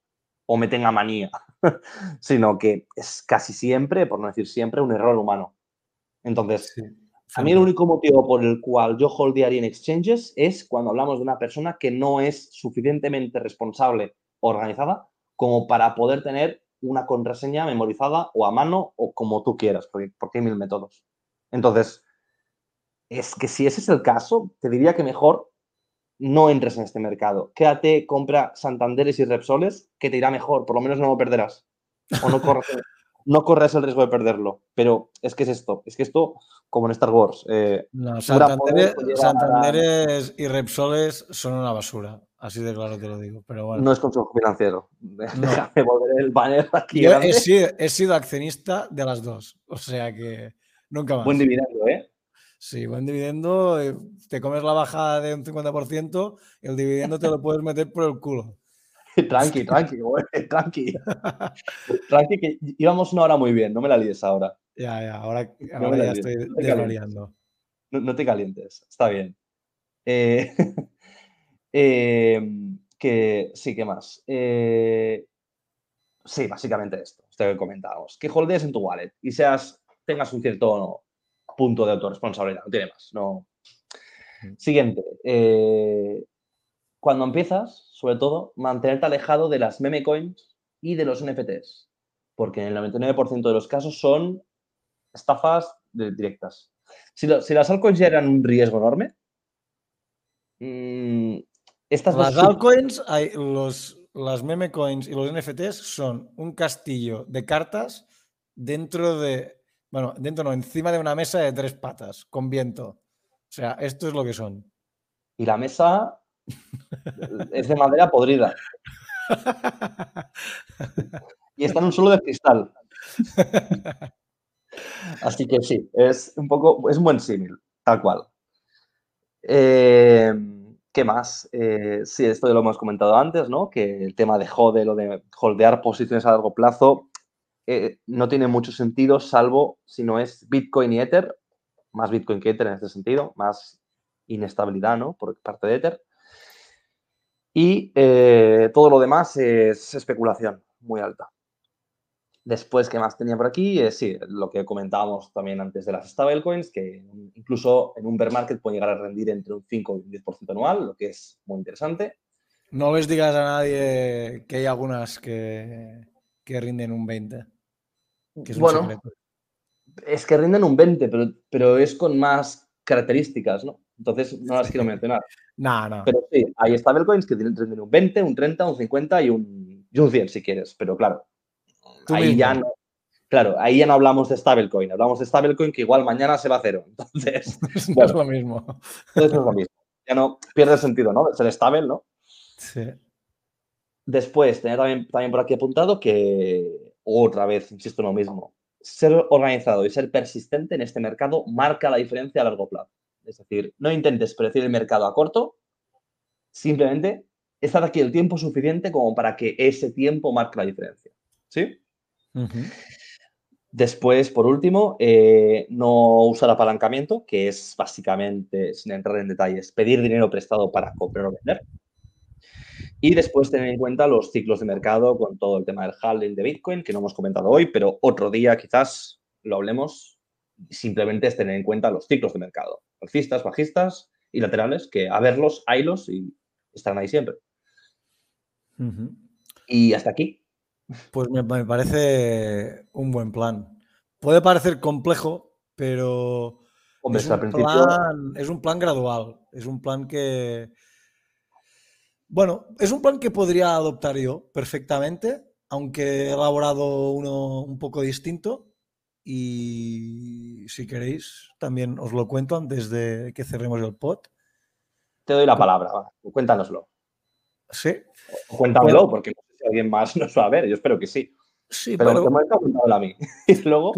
o me tenga manía, sino que es casi siempre, por no decir siempre, un error humano. Entonces, a mí el único motivo por el cual yo holdearía en exchanges es cuando hablamos de una persona que no es suficientemente responsable o organizada como para poder tener una contraseña memorizada o a mano o como tú quieras, porque, porque hay mil métodos. Entonces, es que si ese es el caso, te diría que mejor no entres en este mercado. Quédate, compra Santanderes y Repsoles, que te irá mejor, por lo menos no lo perderás. O no corres, no corres el riesgo de perderlo. Pero es que es esto, es que esto, como en Star Wars. Eh, Santanderes, y Repsoles son una basura. Así de claro te lo digo. Pero bueno. No es consejo financiero. Déjame volver el banner aquí. Yo he sido, he sido, accionista de las dos. O sea que nunca más. Buen dividendo, ¿eh? Sí, buen dividendo. Eh, te comes la bajada de un 50%, el dividendo te lo puedes meter por el culo. Tranqui, tranqui, güey, tranqui. tranqui, que íbamos una hora muy bien, no me la líes ahora. Ya, ya, ahora, ya estoy no No, te calientes, está bien. Eh, em, que sí, ¿qué más? Eh, sí, básicamente esto, esto que comentábamos. Que holdees en tu wallet y seas, tengas un cierto punto de autorresponsabilidad, no tiene más. No. Siguiente. Eh, cuando empiezas, sobre todo, mantenerte alejado de las meme coins y de los NFTs, porque en el 99% de los casos son estafas directas. Si, las altcoins ya eran un riesgo enorme, mm, estas las altcoins, hay, los, las meme coins y los NFTs son un castillo de cartas dentro de, bueno, dentro no, encima de una mesa de tres patas, con viento. O sea, esto es lo que son. Y la mesa es de madera podrida. y está en un suelo de cristal. Así que sí, es un poco, es un buen símil, tal cual. Eh, ¿Qué más? Eh, sí, esto ya lo hemos comentado antes, ¿no? Que el tema de hodl o de holdear posiciones a largo plazo eh, no tiene mucho sentido, salvo si no es Bitcoin y Ether, más Bitcoin que Ether en este sentido, más inestabilidad, ¿no? Por parte de Ether. Y eh, todo lo demás es especulación muy alta. Después, ¿qué más tenía por aquí? Eh, sí, lo que comentábamos también antes de las stablecoins, que incluso en un bear market pueden llegar a rendir entre un 5 y un 10% anual, lo que es muy interesante. No les digas a nadie que hay algunas que, rinden un 20. Es bueno, es que rinden un 20, pero, pero es con más características, ¿no? entonces no las quiero mencionar. No, no. Pero sí, hay stablecoins que tienen un 20, un 30, un 50 y un, y un 100 si quieres, pero claro, ahí ya no, Claro, ahí ya no hablamos de stablecoin, hablamos de stablecoin que igual mañana se va a cero. Entonces, no es lo mismo. Entonces no es lo mismo. Ya no pierde sentido, ¿no? Ser stable, ¿no? Sí. Después, tener también, también por aquí apuntado que, otra vez, insisto en lo mismo, ser organizado y ser persistente en este mercado marca la diferencia a largo plazo. Es decir, no intentes predecir el mercado a corto, simplemente estar aquí el tiempo suficiente como para que ese tiempo marque la diferencia. ¿Sí? Después, por último, eh, no usar apalancamiento, que es básicamente, sin entrar en detalles, pedir dinero prestado para comprar o vender. Y después tener en cuenta los ciclos de mercado con todo el tema del halving de Bitcoin, que no hemos comentado hoy, pero otro día quizás lo hablemos. Simplemente es tener en cuenta los ciclos de mercado, alcistas, bajistas y laterales, que a verlos, haylos y estarán ahí siempre. Y hasta aquí. Pues me, parece un buen plan. Puede parecer complejo, pero es, un plan, es un plan gradual. Es un plan que, bueno, es un plan que podría adoptar yo perfectamente, aunque he elaborado uno un poco distinto. Y si queréis, también os lo cuento antes de que cerremos el pod. Te doy la palabra, cuéntanoslo. Sí. Cuéntamelo, porque alguien más nos va a ver. Yo espero que sí. Sí, pero, pero... me a mí. y luego,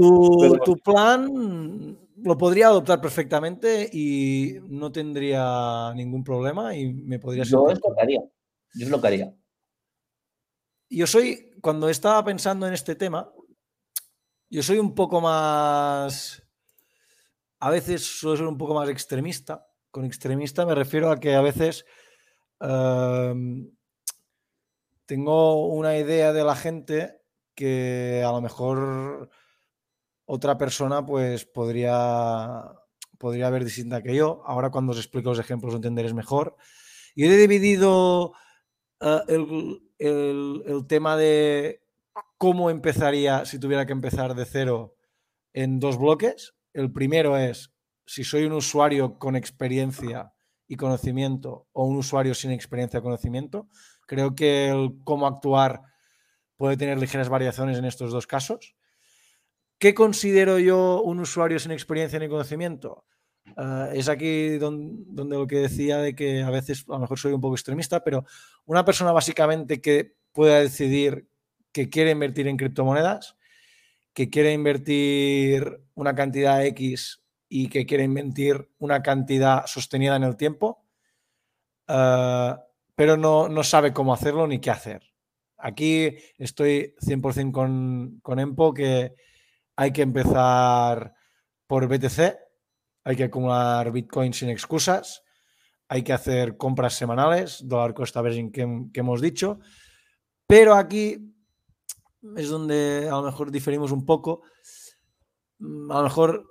tu, plan lo podría adoptar perfectamente y no tendría ningún problema y me podría Yo es lo que haría. Yo es lo que haría. Yo soy, cuando estaba pensando en este tema, yo soy un poco más. A veces suelo ser un poco más extremista. Con extremista me refiero a que a veces. Em, tengo una idea de la gente que a lo mejor otra persona pues podría, podría ver distinta que yo. Ahora cuando os explico los ejemplos lo entenderéis mejor. Yo he dividido eh, el, tema de cómo empezaría si tuviera que empezar de cero en dos bloques. El primero es si soy un usuario con experiencia y conocimiento o un usuario sin experiencia y conocimiento. Creo que el cómo actuar puede tener ligeras variaciones en estos dos casos. ¿Qué considero yo un usuario sin experiencia ni conocimiento? Eh, es aquí donde, lo que decía de que a veces a lo mejor soy un poco extremista, pero una persona básicamente que pueda decidir que quiere invertir en criptomonedas, que quiere invertir una cantidad X y que quiere invertir una cantidad sostenida en el tiempo, uh, pero no, sabe cómo hacerlo ni qué hacer. Aquí estoy 100% con, con Empo que hay que empezar por BTC, hay que acumular Bitcoin sin excusas, hay que hacer compras semanales, dólar costa averaging que, que hemos dicho, pero aquí es donde a lo mejor diferimos un poco. A lo mejor,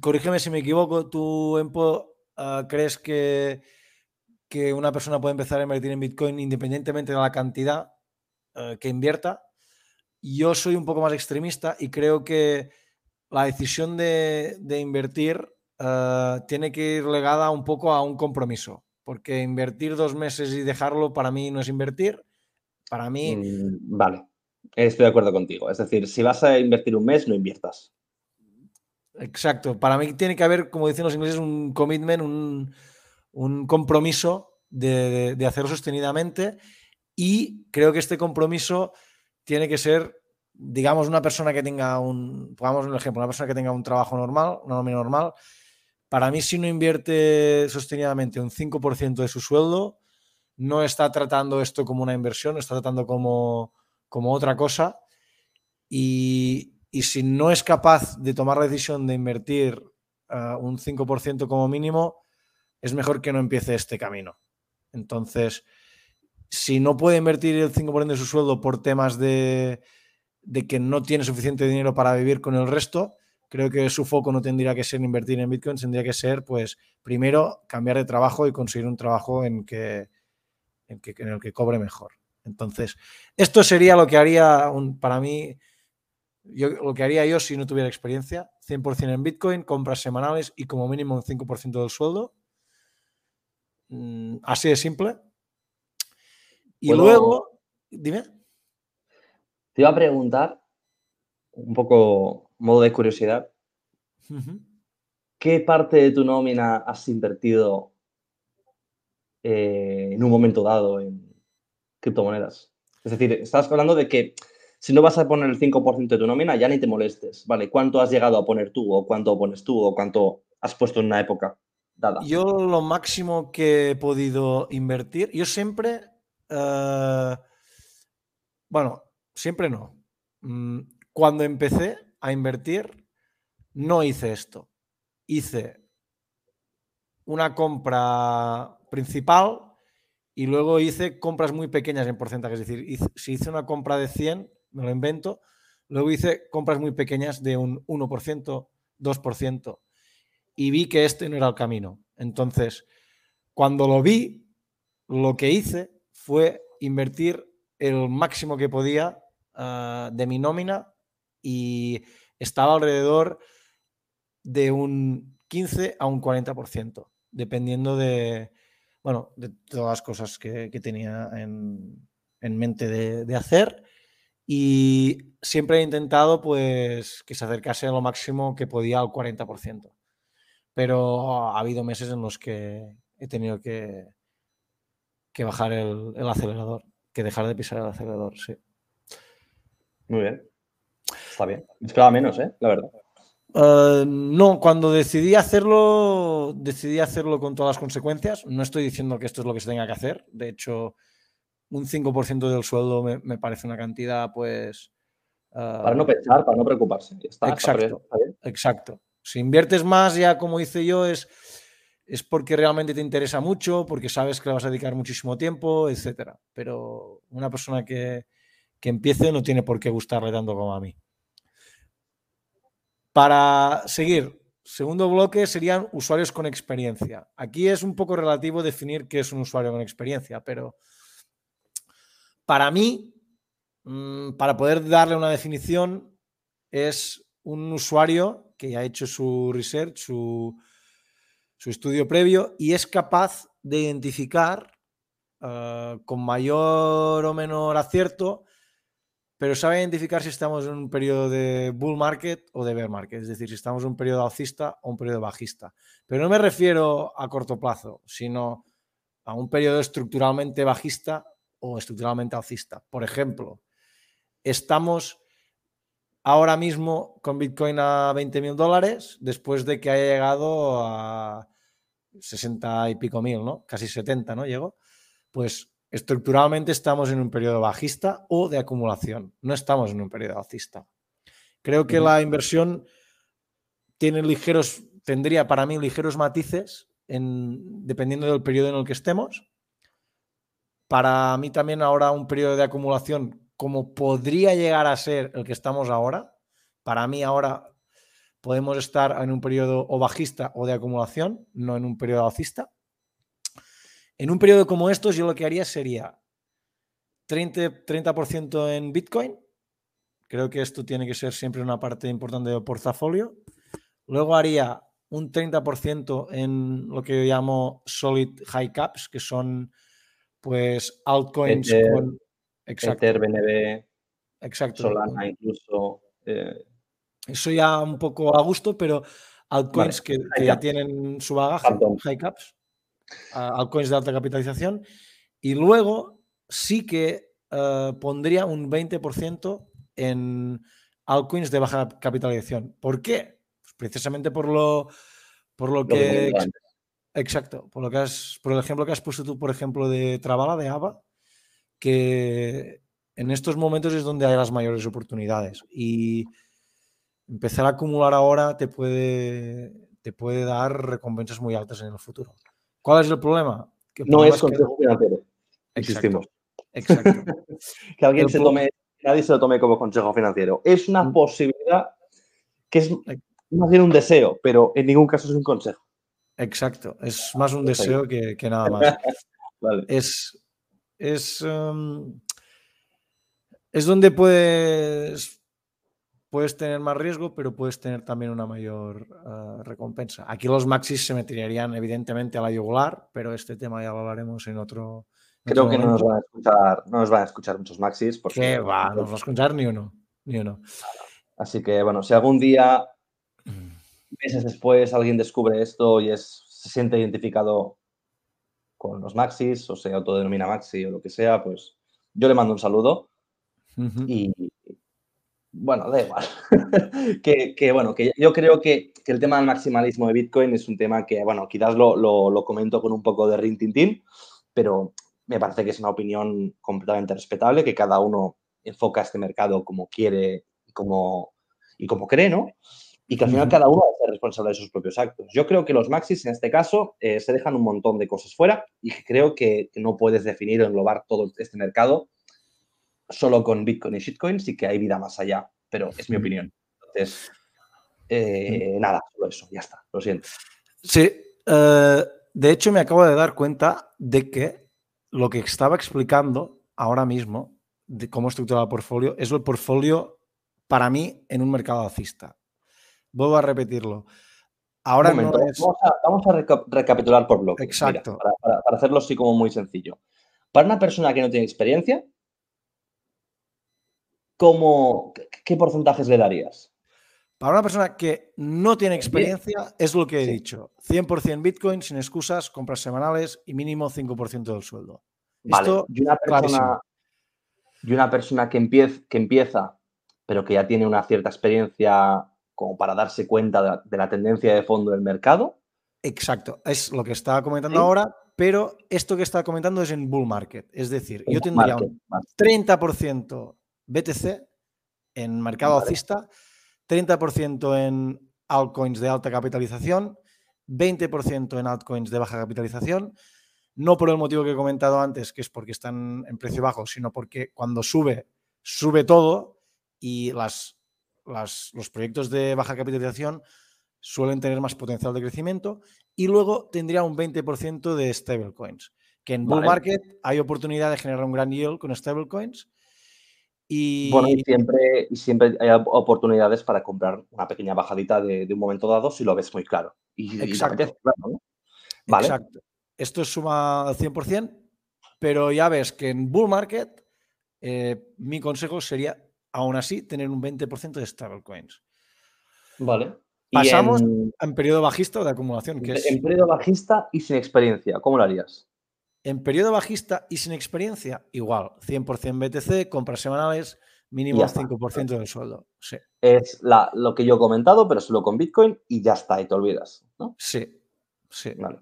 corrígeme si me equivoco, tú, Empo, ah, crees que que una persona puede empezar a invertir en Bitcoin independientemente de la cantidad eh, que invierta. Yo soy un poco más extremista y creo que la decisión de, invertir eh, tiene que ir legada un poco a un compromiso, porque invertir dos meses y dejarlo para mí no es invertir. Para mí... Mm, vale, estoy de acuerdo contigo. Es decir, si vas a invertir un mes, no inviertas. Exacto. Para mí tiene que haber, como dicen los ingleses, un commitment, un, un compromiso de, hacerlo sostenidamente y creo que este compromiso tiene que ser, digamos, una persona que tenga un, pongamos un ejemplo, una persona que tenga un trabajo normal, una nómina normal. Para mí, si no invierte sostenidamente un 5% de su sueldo, no está tratando esto como una inversión, está tratando como, como otra cosa. Y, si no es capaz de tomar la decisión de invertir uh, un 5% como mínimo, es mejor que no empiece este camino. Entonces, si no puede invertir el 5% de su sueldo por temas de, que no tiene suficiente dinero para vivir con el resto, creo que su foco no tendría que ser invertir en Bitcoin, tendría que ser, pues, primero cambiar de trabajo y conseguir un trabajo en, que, en, el que cobre mejor. Entonces, esto sería lo que haría para mí, yo, lo que haría yo si no tuviera experiencia, 100% en Bitcoin, compras semanales y como mínimo un 5% del sueldo Mm, así de simple. Y luego, dime. Te iba a preguntar, un poco modo de curiosidad, ¿qué parte de tu nómina has invertido eh, en un momento dado en criptomonedas? Es decir, estás hablando de que si no vas a poner el 5% de tu nómina, ya ni te molestes, ¿vale? ¿Cuánto has llegado a poner tú o cuánto pones tú o cuánto has puesto en una época dada? Yo lo máximo que he podido invertir, yo siempre, eh, bueno, siempre no. Mm, cuando empecé a invertir, no hice esto. Hice una compra principal y luego hice compras muy pequeñas en porcentaje. Es decir, si hice una compra de 100, me lo invento. Luego hice compras muy pequeñas de un 1%, 2%. Y vi que este no era el camino. Entonces, cuando lo vi, lo que hice fue invertir el máximo que podía ah, de mi nómina y estaba alrededor de un 15 a un 40%, dependiendo de, bueno, de todas las cosas que, tenía en, mente de hacer y siempre he intentado pues que se acercase a lo máximo que podía al 40%. Pero ha habido meses en los que he tenido que, que bajar el, acelerador, que dejar de pisar el acelerador, sí. Muy bien. Está bien. Esperaba menos, ¿eh? La verdad. Eh, no, cuando decidí hacerlo, decidí hacerlo con todas las consecuencias. No estoy diciendo que esto es lo que se tenga que hacer. De hecho, un 5% del sueldo me, parece una cantidad, pues... para no pensar, para no preocuparse. exacto, exacto. Si inviertes más, ya como hice yo, es, es porque realmente te interesa mucho, porque sabes que le vas a dedicar muchísimo tiempo, etc. Pero una persona que, que empiece no tiene por qué gustarle tanto como a mí. Para seguir, segundo bloque serían usuarios con experiencia. Aquí es un poco relativo definir qué es un usuario con experiencia, pero para mí, mm, para poder darle una definición, es un usuario que ha hecho su research, su, estudio previo y es capaz de identificar eh, con mayor o menor acierto, pero sabe identificar si estamos en un periodo de bull market o de bear market, es decir, si estamos en un periodo alcista o un periodo bajista. Pero no me refiero a corto plazo, sino a un periodo estructuralmente bajista o estructuralmente alcista. Por ejemplo, estamos ahora mismo con Bitcoin a 20 mil dólares después de que haya llegado a 60 y pico mil, ¿no? Casi 70, ¿no? Llegó. Pues estructuralmente estamos en un periodo bajista o de acumulación. No estamos en un periodo alcista. Creo que la inversión tiene ligeros, tendría para mí ligeros matices en, dependiendo del periodo en el que estemos para mí también ahora un periodo de acumulación como podría llegar a ser el que estamos ahora, para mí ahora podemos estar en un periodo o bajista o de acumulación, no en un periodo alcista. En un periodo como estos yo lo que haría sería 30%, 30 en Bitcoin. Creo que esto tiene que ser siempre una parte importante del portafolio. Luego haría un 30% en lo que yo llamo solid high caps, que son pues altcoins con. Exacto. Ether, BNB, exacto. Solana, incluso. Eh, Eso ya un poco a gusto, pero altcoins que, ya tienen su bagaje, high caps, altcoins de alta capitalización. Y luego sí que eh, pondría un 20% en altcoins de baja capitalización. ¿Por qué? Pues precisamente por lo, por lo, que. Exacto, por, lo que has, por el ejemplo que has puesto tú, por ejemplo, de Travala, de ABA, que en estos momentos es donde hay las mayores oportunidades y empezar a acumular ahora te puede, te puede dar recompensas muy altas en el futuro. ¿Cuál es el problema? no es consejo financiero. Existimos. Exacto. que alguien se tome, nadie se lo tome como consejo financiero. Es una mm. posibilidad que es más bien un deseo, pero en ningún caso es un consejo. Exacto, es más un deseo que, nada más. Es, es, em, es donde puedes puedes tener más riesgo, pero puedes tener también una mayor uh, recompensa. Aquí los maxis se meterían evidentemente a la yugular, pero este tema ya lo hablaremos en otro. En Creo otro que no nos, van a escuchar, no nos van a escuchar muchos maxis. Porque ¿Qué va? No nos va a escuchar ni uno. Ni uno. Así que, bueno, si algún día, meses después, alguien descubre esto y es, se siente identificado con los maxis o se autodenomina maxi o lo que sea, pues yo le mando un saludo uh -huh. y, bueno, da igual. que, que, bueno, que yo creo que, que, el tema del maximalismo de Bitcoin es un tema que, bueno, quizás lo, lo, lo comento con un poco de rintintín, pero me parece que es una opinión completamente respetable, que cada uno enfoca este mercado como quiere como, y como cree, ¿no? Y que al final cada uno es responsable de sus propios actos. Yo creo que los maxis, en este caso, eh, se dejan un montón de cosas fuera y creo que, que no puedes definir o englobar todo este mercado solo con Bitcoin y shitcoins y que hay vida más allá, pero es mi opinión. Entonces, eh, nada, solo eso, ya está, lo siento. Sí, uh, de hecho me acabo de dar cuenta de que lo que estaba explicando ahora mismo de cómo estructurar el portfolio es el portfolio para mí en un mercado alcista. Vuelvo a repetirlo. Ahora no es... Vamos a, vamos a reca recapitular por bloques. Exacto. Mira, para, para, para hacerlo así como muy sencillo. Para una persona que no tiene experiencia, ¿cómo, ¿qué porcentajes le darías? Para una persona que no tiene experiencia, es lo que he sí. dicho. 100% Bitcoin, sin excusas, compras semanales y mínimo 5% del sueldo. Vale. Esto, y, una persona, y una persona que, empieza, que empieza, pero que ya tiene una cierta experiencia como para darse cuenta de la, de la tendencia de fondo del mercado. Exacto, es lo que estaba comentando ¿Sí? ahora, pero esto que estaba comentando es en bull market. Es decir, yo tendría market, un 30% BTC en mercado vale. alcista, 30% en altcoins de alta capitalización, 20% en altcoins de baja capitalización, no por el motivo que he comentado antes, que es porque están en precio bajo, sino porque cuando sube, sube todo y las, las, los proyectos de baja capitalización suelen tener más potencial de crecimiento y luego tendría un 20% de stablecoins, que en bull market hay oportunidad de generar un gran yield con stablecoins y... Bueno, y siempre, y siempre hay oportunidades para comprar una pequeña bajadita de, de un momento dado si lo ves muy claro. Y, Exacto. Y claro, ¿no? vale. Exacto. Esto es suma al 100%, pero ya ves que en bull market eh, mi consejo sería, aún así, tener un 20% de stablecoins. Vale. Pasamos en... en... periodo bajista o de acumulación. Que en, es... en periodo bajista y sin experiencia, ¿cómo lo harías? En periodo bajista y sin experiencia, igual, 100% BTC, compras semanales, mínimo 5% del sueldo. Sí. Es la, lo que yo he comentado, pero solo con Bitcoin y ya está, y te olvidas, ¿no? Sí, sí. Vale.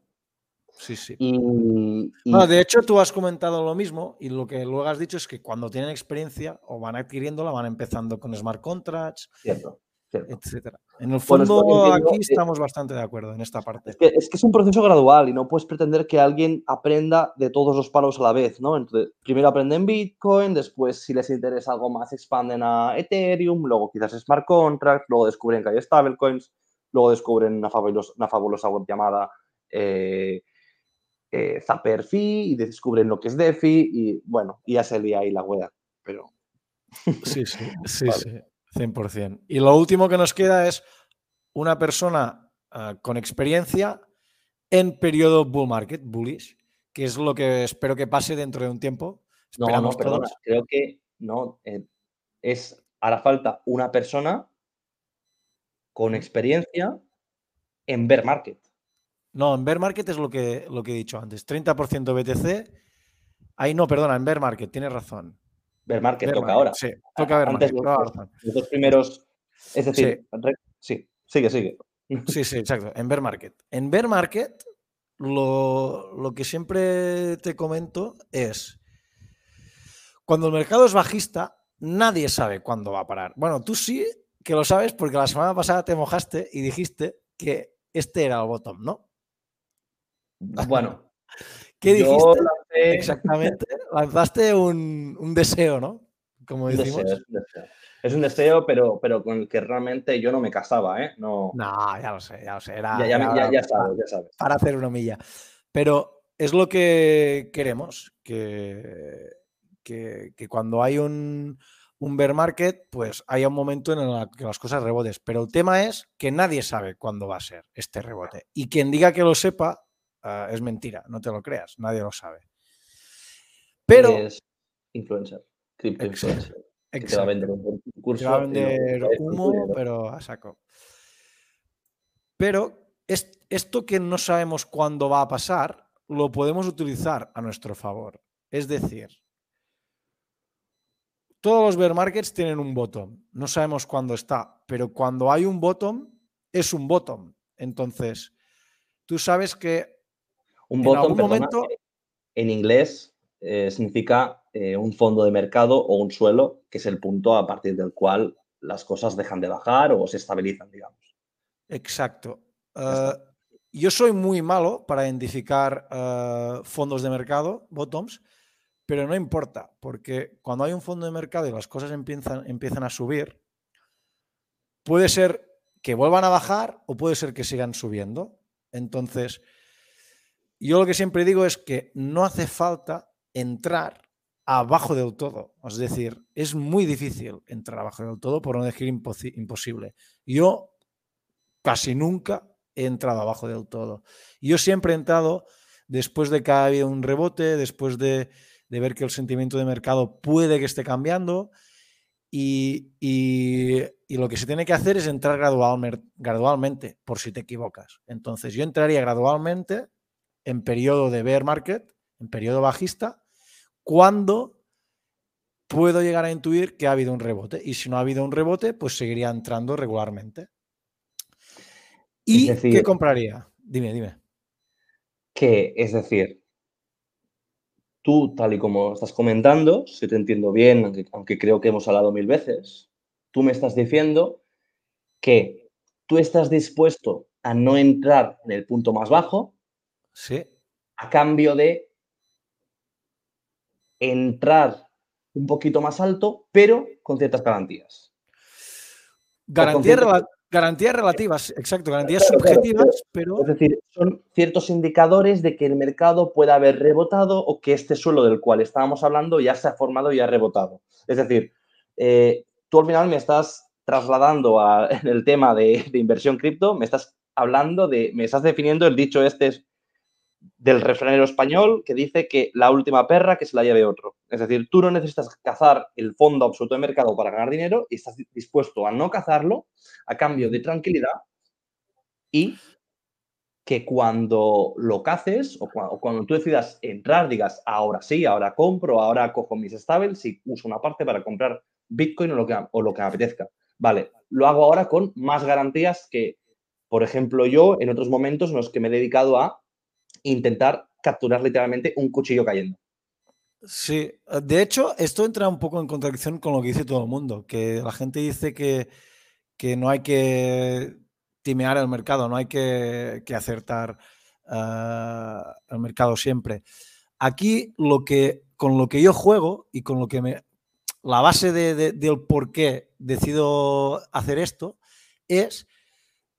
Sí, sí. Y, de hecho, tú has comentado lo mismo y lo que luego has dicho es que cuando tienen experiencia o van adquiriéndola, van empezando con smart contracts, Cierto etcétera. En el fondo, bueno, aquí estamos bastante de acuerdo en esta parte. Es que, es que, es un proceso gradual y no puedes pretender que alguien aprenda de todos los palos a la vez, ¿no? Entonces, primero aprenden Bitcoin, después, si les interesa algo más, expanden a Ethereum, luego quizás Smart Contract, luego descubren que hay stablecoins, luego descubren una fabulosa, una fabulosa web llamada eh, eh, Zapper Fee y descubren lo que es DeFi y, bueno, y ya se lía ahí la web, pero... Sí, sí, sí, vale. sí. 100%. Y lo último que nos queda es una persona uh, con experiencia en periodo bull market, bullish, que es lo que espero que pase dentro de un tiempo. No, no, perdona, creo que no, eh, es, hará falta una persona con experiencia en bear market. No, en bear market es lo que, lo que he dicho antes, 30% BTC. Ahí no, perdona, en bear market, tienes razón. Bear market toca ahora. Sí, toca ver Antes market. Los, los, dos primeros. Es decir, sí. sí, sigue, sigue. Sí, sí, exacto. En bear market. En bear market, lo, lo que siempre te comento es. Cuando el mercado es bajista, nadie sabe cuándo va a parar. Bueno, tú sí que lo sabes porque la semana pasada te mojaste y dijiste que este era el bottom, ¿no? Bueno, ¿Qué dijiste? Lancé... Exactamente. Lanzaste un, un, deseo, ¿no? Como decimos. Deseo, es, un deseo. es un deseo, pero, pero con el que realmente yo no me casaba, ¿eh? No, no ya lo sé, ya lo sé. Era, ya, ya, ya, ya, ya sabes, ya sabes. Para hacer una milla. Pero es lo que queremos, que, que, que cuando hay un, un bear market, pues haya un momento en el que las cosas rebotes. Pero el tema es que nadie sabe cuándo va a ser este rebote. Y quien diga que lo sepa uh, es mentira, no te lo creas, nadie lo sabe. Pero... Es influencer, cripto influencer. Que te va a vender un curso. Te va a vender humo, pero a saco. Pero es, esto que no sabemos cuándo va a pasar, lo podemos utilizar a nuestro favor. Es decir, todos los bear markets tienen un bottom. No sabemos cuándo está, pero cuando hay un bottom, es un bottom. Entonces, tú sabes que un bottom, en momento... en inglés eh, significa eh, un fondo de mercado o un suelo, que es el punto a partir del cual las cosas dejan de bajar o se estabilizan, digamos. Exacto. Uh, yo soy muy malo para identificar uh, fondos de mercado, bottoms, pero no importa, porque cuando hay un fondo de mercado y las cosas empiezan, empiezan a subir, puede ser que vuelvan a bajar o puede ser que sigan subiendo. Entonces, yo lo que siempre digo es que no hace falta entrar abajo del todo. Es decir, es muy difícil entrar abajo del todo, por no decir imposible. Yo casi nunca he entrado abajo del todo. Yo siempre he entrado después de que ha habido un rebote, después de, ver que el sentimiento de mercado puede que esté cambiando. Y, lo que se tiene que hacer es entrar gradualmente, por si te equivocas. Entonces, yo entraría gradualmente en periodo de bear market, en periodo bajista, cuando puedo llegar a intuir que ha habido un rebote. Y si no ha habido un rebote, pues seguiría entrando regularmente. ¿Y qué compraría? Dime, dime. Que, es decir, tú, tal y como estás comentando, si te entiendo bien, aunque, aunque creo que hemos hablado mil veces, tú me estás diciendo que tú estás dispuesto a no entrar en el punto más bajo, Sí. A cambio de entrar un poquito más alto, pero con ciertas garantías. Garantías, relativas, exacto, garantías subjetivas, pero... Es decir, son ciertos indicadores de que el mercado puede haber rebotado o que este suelo del cual estábamos hablando ya se ha formado y ha rebotado. Es decir, eh, tú al final me estás trasladando a, en el tema de, de inversión cripto, me estás hablando de, me estás definiendo el dicho este es del refranero español que dice que la última perra que se la lleve otro. Es decir, tú no necesitas cazar el fondo absoluto de mercado para ganar dinero y estás dispuesto a no cazarlo a cambio de tranquilidad y que cuando lo caces o cuando, tú decidas entrar, digas, ahora sí, ahora compro, ahora cojo mis stables y uso una parte para comprar Bitcoin o lo que, o lo que me apetezca. Vale, lo hago ahora con más garantías que, por ejemplo, yo en otros momentos en los que me he dedicado a intentar capturar literalmente un cuchillo cayendo. Sí, de hecho, esto entra un poco en contradicción con lo que dice todo el mundo, que la gente dice que, no hay que timear el mercado, no hay que, acertar ah, el mercado siempre. Aquí lo que, con lo que yo juego y con lo que me... La base del por qué decido hacer esto es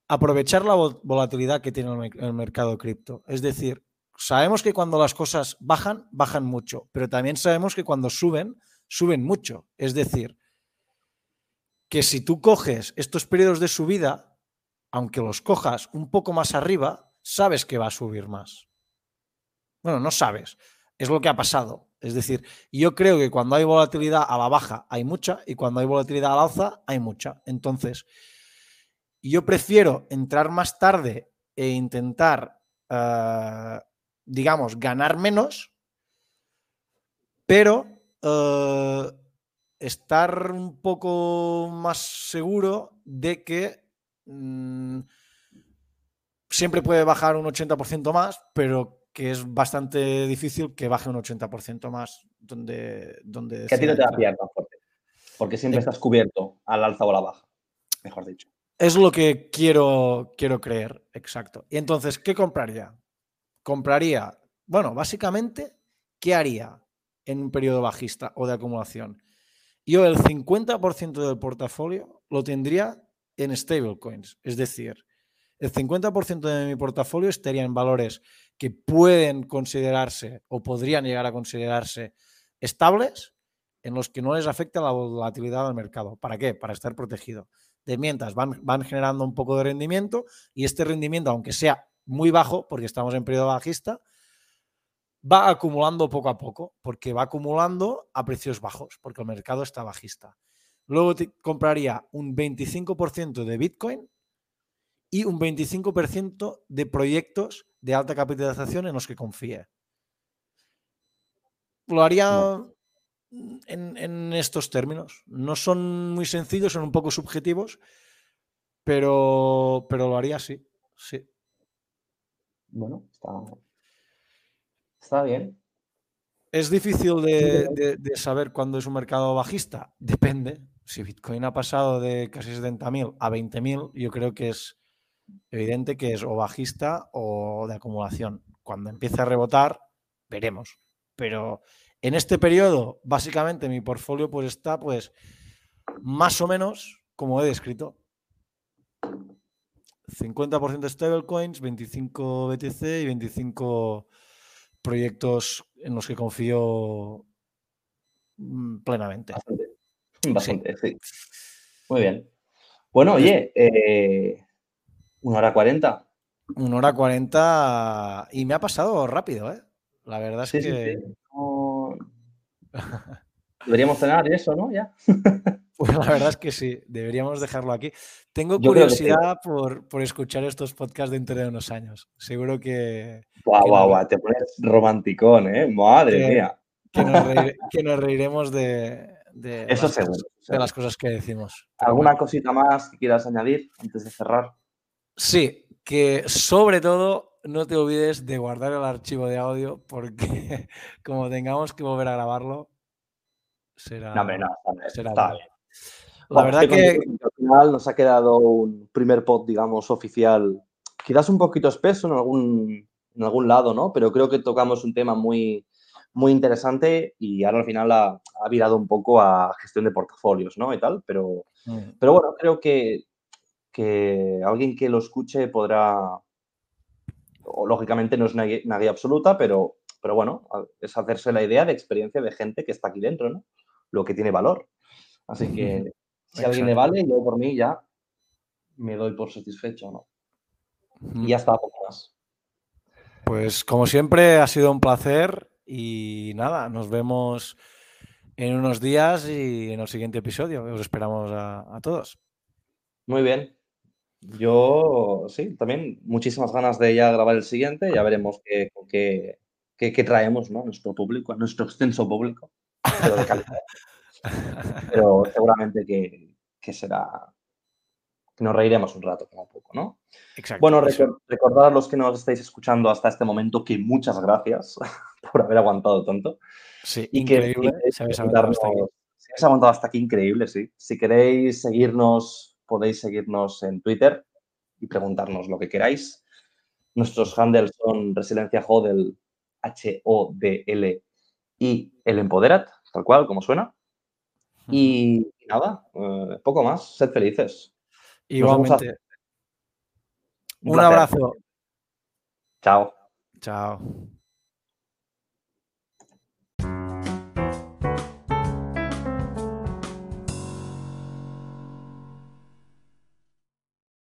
aprovechar la volatilidad que tiene el mercado cripto. Es decir, sabemos que cuando las cosas bajan, bajan mucho, pero también sabemos que cuando suben, suben mucho. Es decir, que si tú coges estos periodos de subida, aunque los cojas un poco más arriba, sabes que va a subir más. Bueno, no sabes, es lo que ha pasado. Es decir, yo creo que cuando hay volatilidad a la baja hay mucha y cuando hay volatilidad a la alza hay mucha. Entonces, yo prefiero entrar más tarde e intentar, uh, digamos, ganar menos, pero uh, estar un poco más seguro de que mmm, siempre puede bajar un 80% más, pero que es bastante difícil que baje un 80% más donde... donde que a ti no te da fuerte, porque siempre estás cubierto al alza o a la baja, mejor dicho. Es lo que quiero, quiero creer, exacto. Y entonces, ¿qué compraría? Compraría, bueno, básicamente, ¿qué haría en un periodo bajista o de acumulación? Yo el 50% del portafolio lo tendría en stablecoins, es decir, el 50% de mi portafolio estaría en valores que pueden considerarse o podrían llegar a considerarse estables, en los que no les afecta la volatilidad del mercado. ¿Para qué? Para estar protegido. De mientras van, van generando un poco de rendimiento y este rendimiento, aunque sea muy bajo, porque estamos en periodo bajista, va acumulando poco a poco, porque va acumulando a precios bajos, porque el mercado está bajista. Luego compraría un 25% de Bitcoin y un 25% de proyectos de alta capitalización en los que confíe. Lo haría en, estos términos. No son muy sencillos, son un poco subjetivos, pero, pero lo haría así. Sí. Bueno, está, bien. ¿Es difícil de, saber cuándo es un mercado bajista? Depende. Si Bitcoin ha pasado de casi 70.000 a 20.000, yo creo que es evidente que es o bajista o de acumulación. Cuando empiece a rebotar, veremos. Pero en este periodo, básicamente mi portfolio pues está pues más o menos como he descrito. 50% stablecoins, 25 BTC y 25 proyectos en los que confío mm, plenamente. Bastante, sí. Muy bien. Bueno, oye, eh, una hora cuarenta. Una hora cuarenta y me ha pasado rápido, ¿eh? La verdad es que... Deberíamos cenar y eso, ¿no? Ya. Pues la verdad es que sí, deberíamos dejarlo aquí. Tengo curiosidad por, escuchar estos podcasts dentro de unos años. Seguro que. Guau, guau, guau, te pones romanticón, ¿eh? Madre mía. Que nos, reiremos de, Eso las seguro. Cosas, de las cosas que decimos. ¿Alguna cosita más que quieras añadir antes de cerrar? Sí, que sobre todo no te olvides de guardar el archivo de audio porque como tengamos que volver a grabarlo, será. No, hombre, no, será está bien. La verdad que... Al final nos ha quedado un primer pod, digamos, oficial, quizás un poquito espeso en algún, en algún lado, ¿no? Pero creo que tocamos un tema muy, muy interesante y ahora al final ha, ha virado un poco a gestión de portafolios, ¿no? Y tal, pero, mm. pero bueno, creo que, que alguien que lo escuche podrá, o lógicamente no es una guía, absoluta, pero, pero bueno, es hacerse la idea de experiencia de gente que está aquí dentro, ¿no? Lo que tiene valor. Así que si a alguien le vale, yo por mí ya me doy por satisfecho, ¿no? Y ya está, poco más. Pues como siempre, ha sido un placer y nada, nos vemos en unos días y en el siguiente episodio. Os esperamos a, todos. Muy bien. Yo sí, también muchísimas ganas de ya grabar el siguiente. Ya veremos qué, qué, traemos ¿no? a nuestro público, a nuestro extenso público, pero de calidad. Pero seguramente que, será. que nos reiremos un rato, como poco, ¿no? Exacto. Bueno, recordar a los que nos estáis escuchando hasta este momento que muchas gracias por haber aguantado tanto. Sí, increíble. aguantado hasta aquí. Si habéis aguantado hasta aquí, increíble, sí. Si queréis seguirnos, podéis seguirnos en Twitter y preguntarnos lo que queráis. Nuestros handles son Resiliencia Hodel, H-O-D-L y el Empoderat, tal cual, como suena. Y, nada, eh, poco más. Sed felices. Igualmente. Un, Un abrazo. Chao. Chao.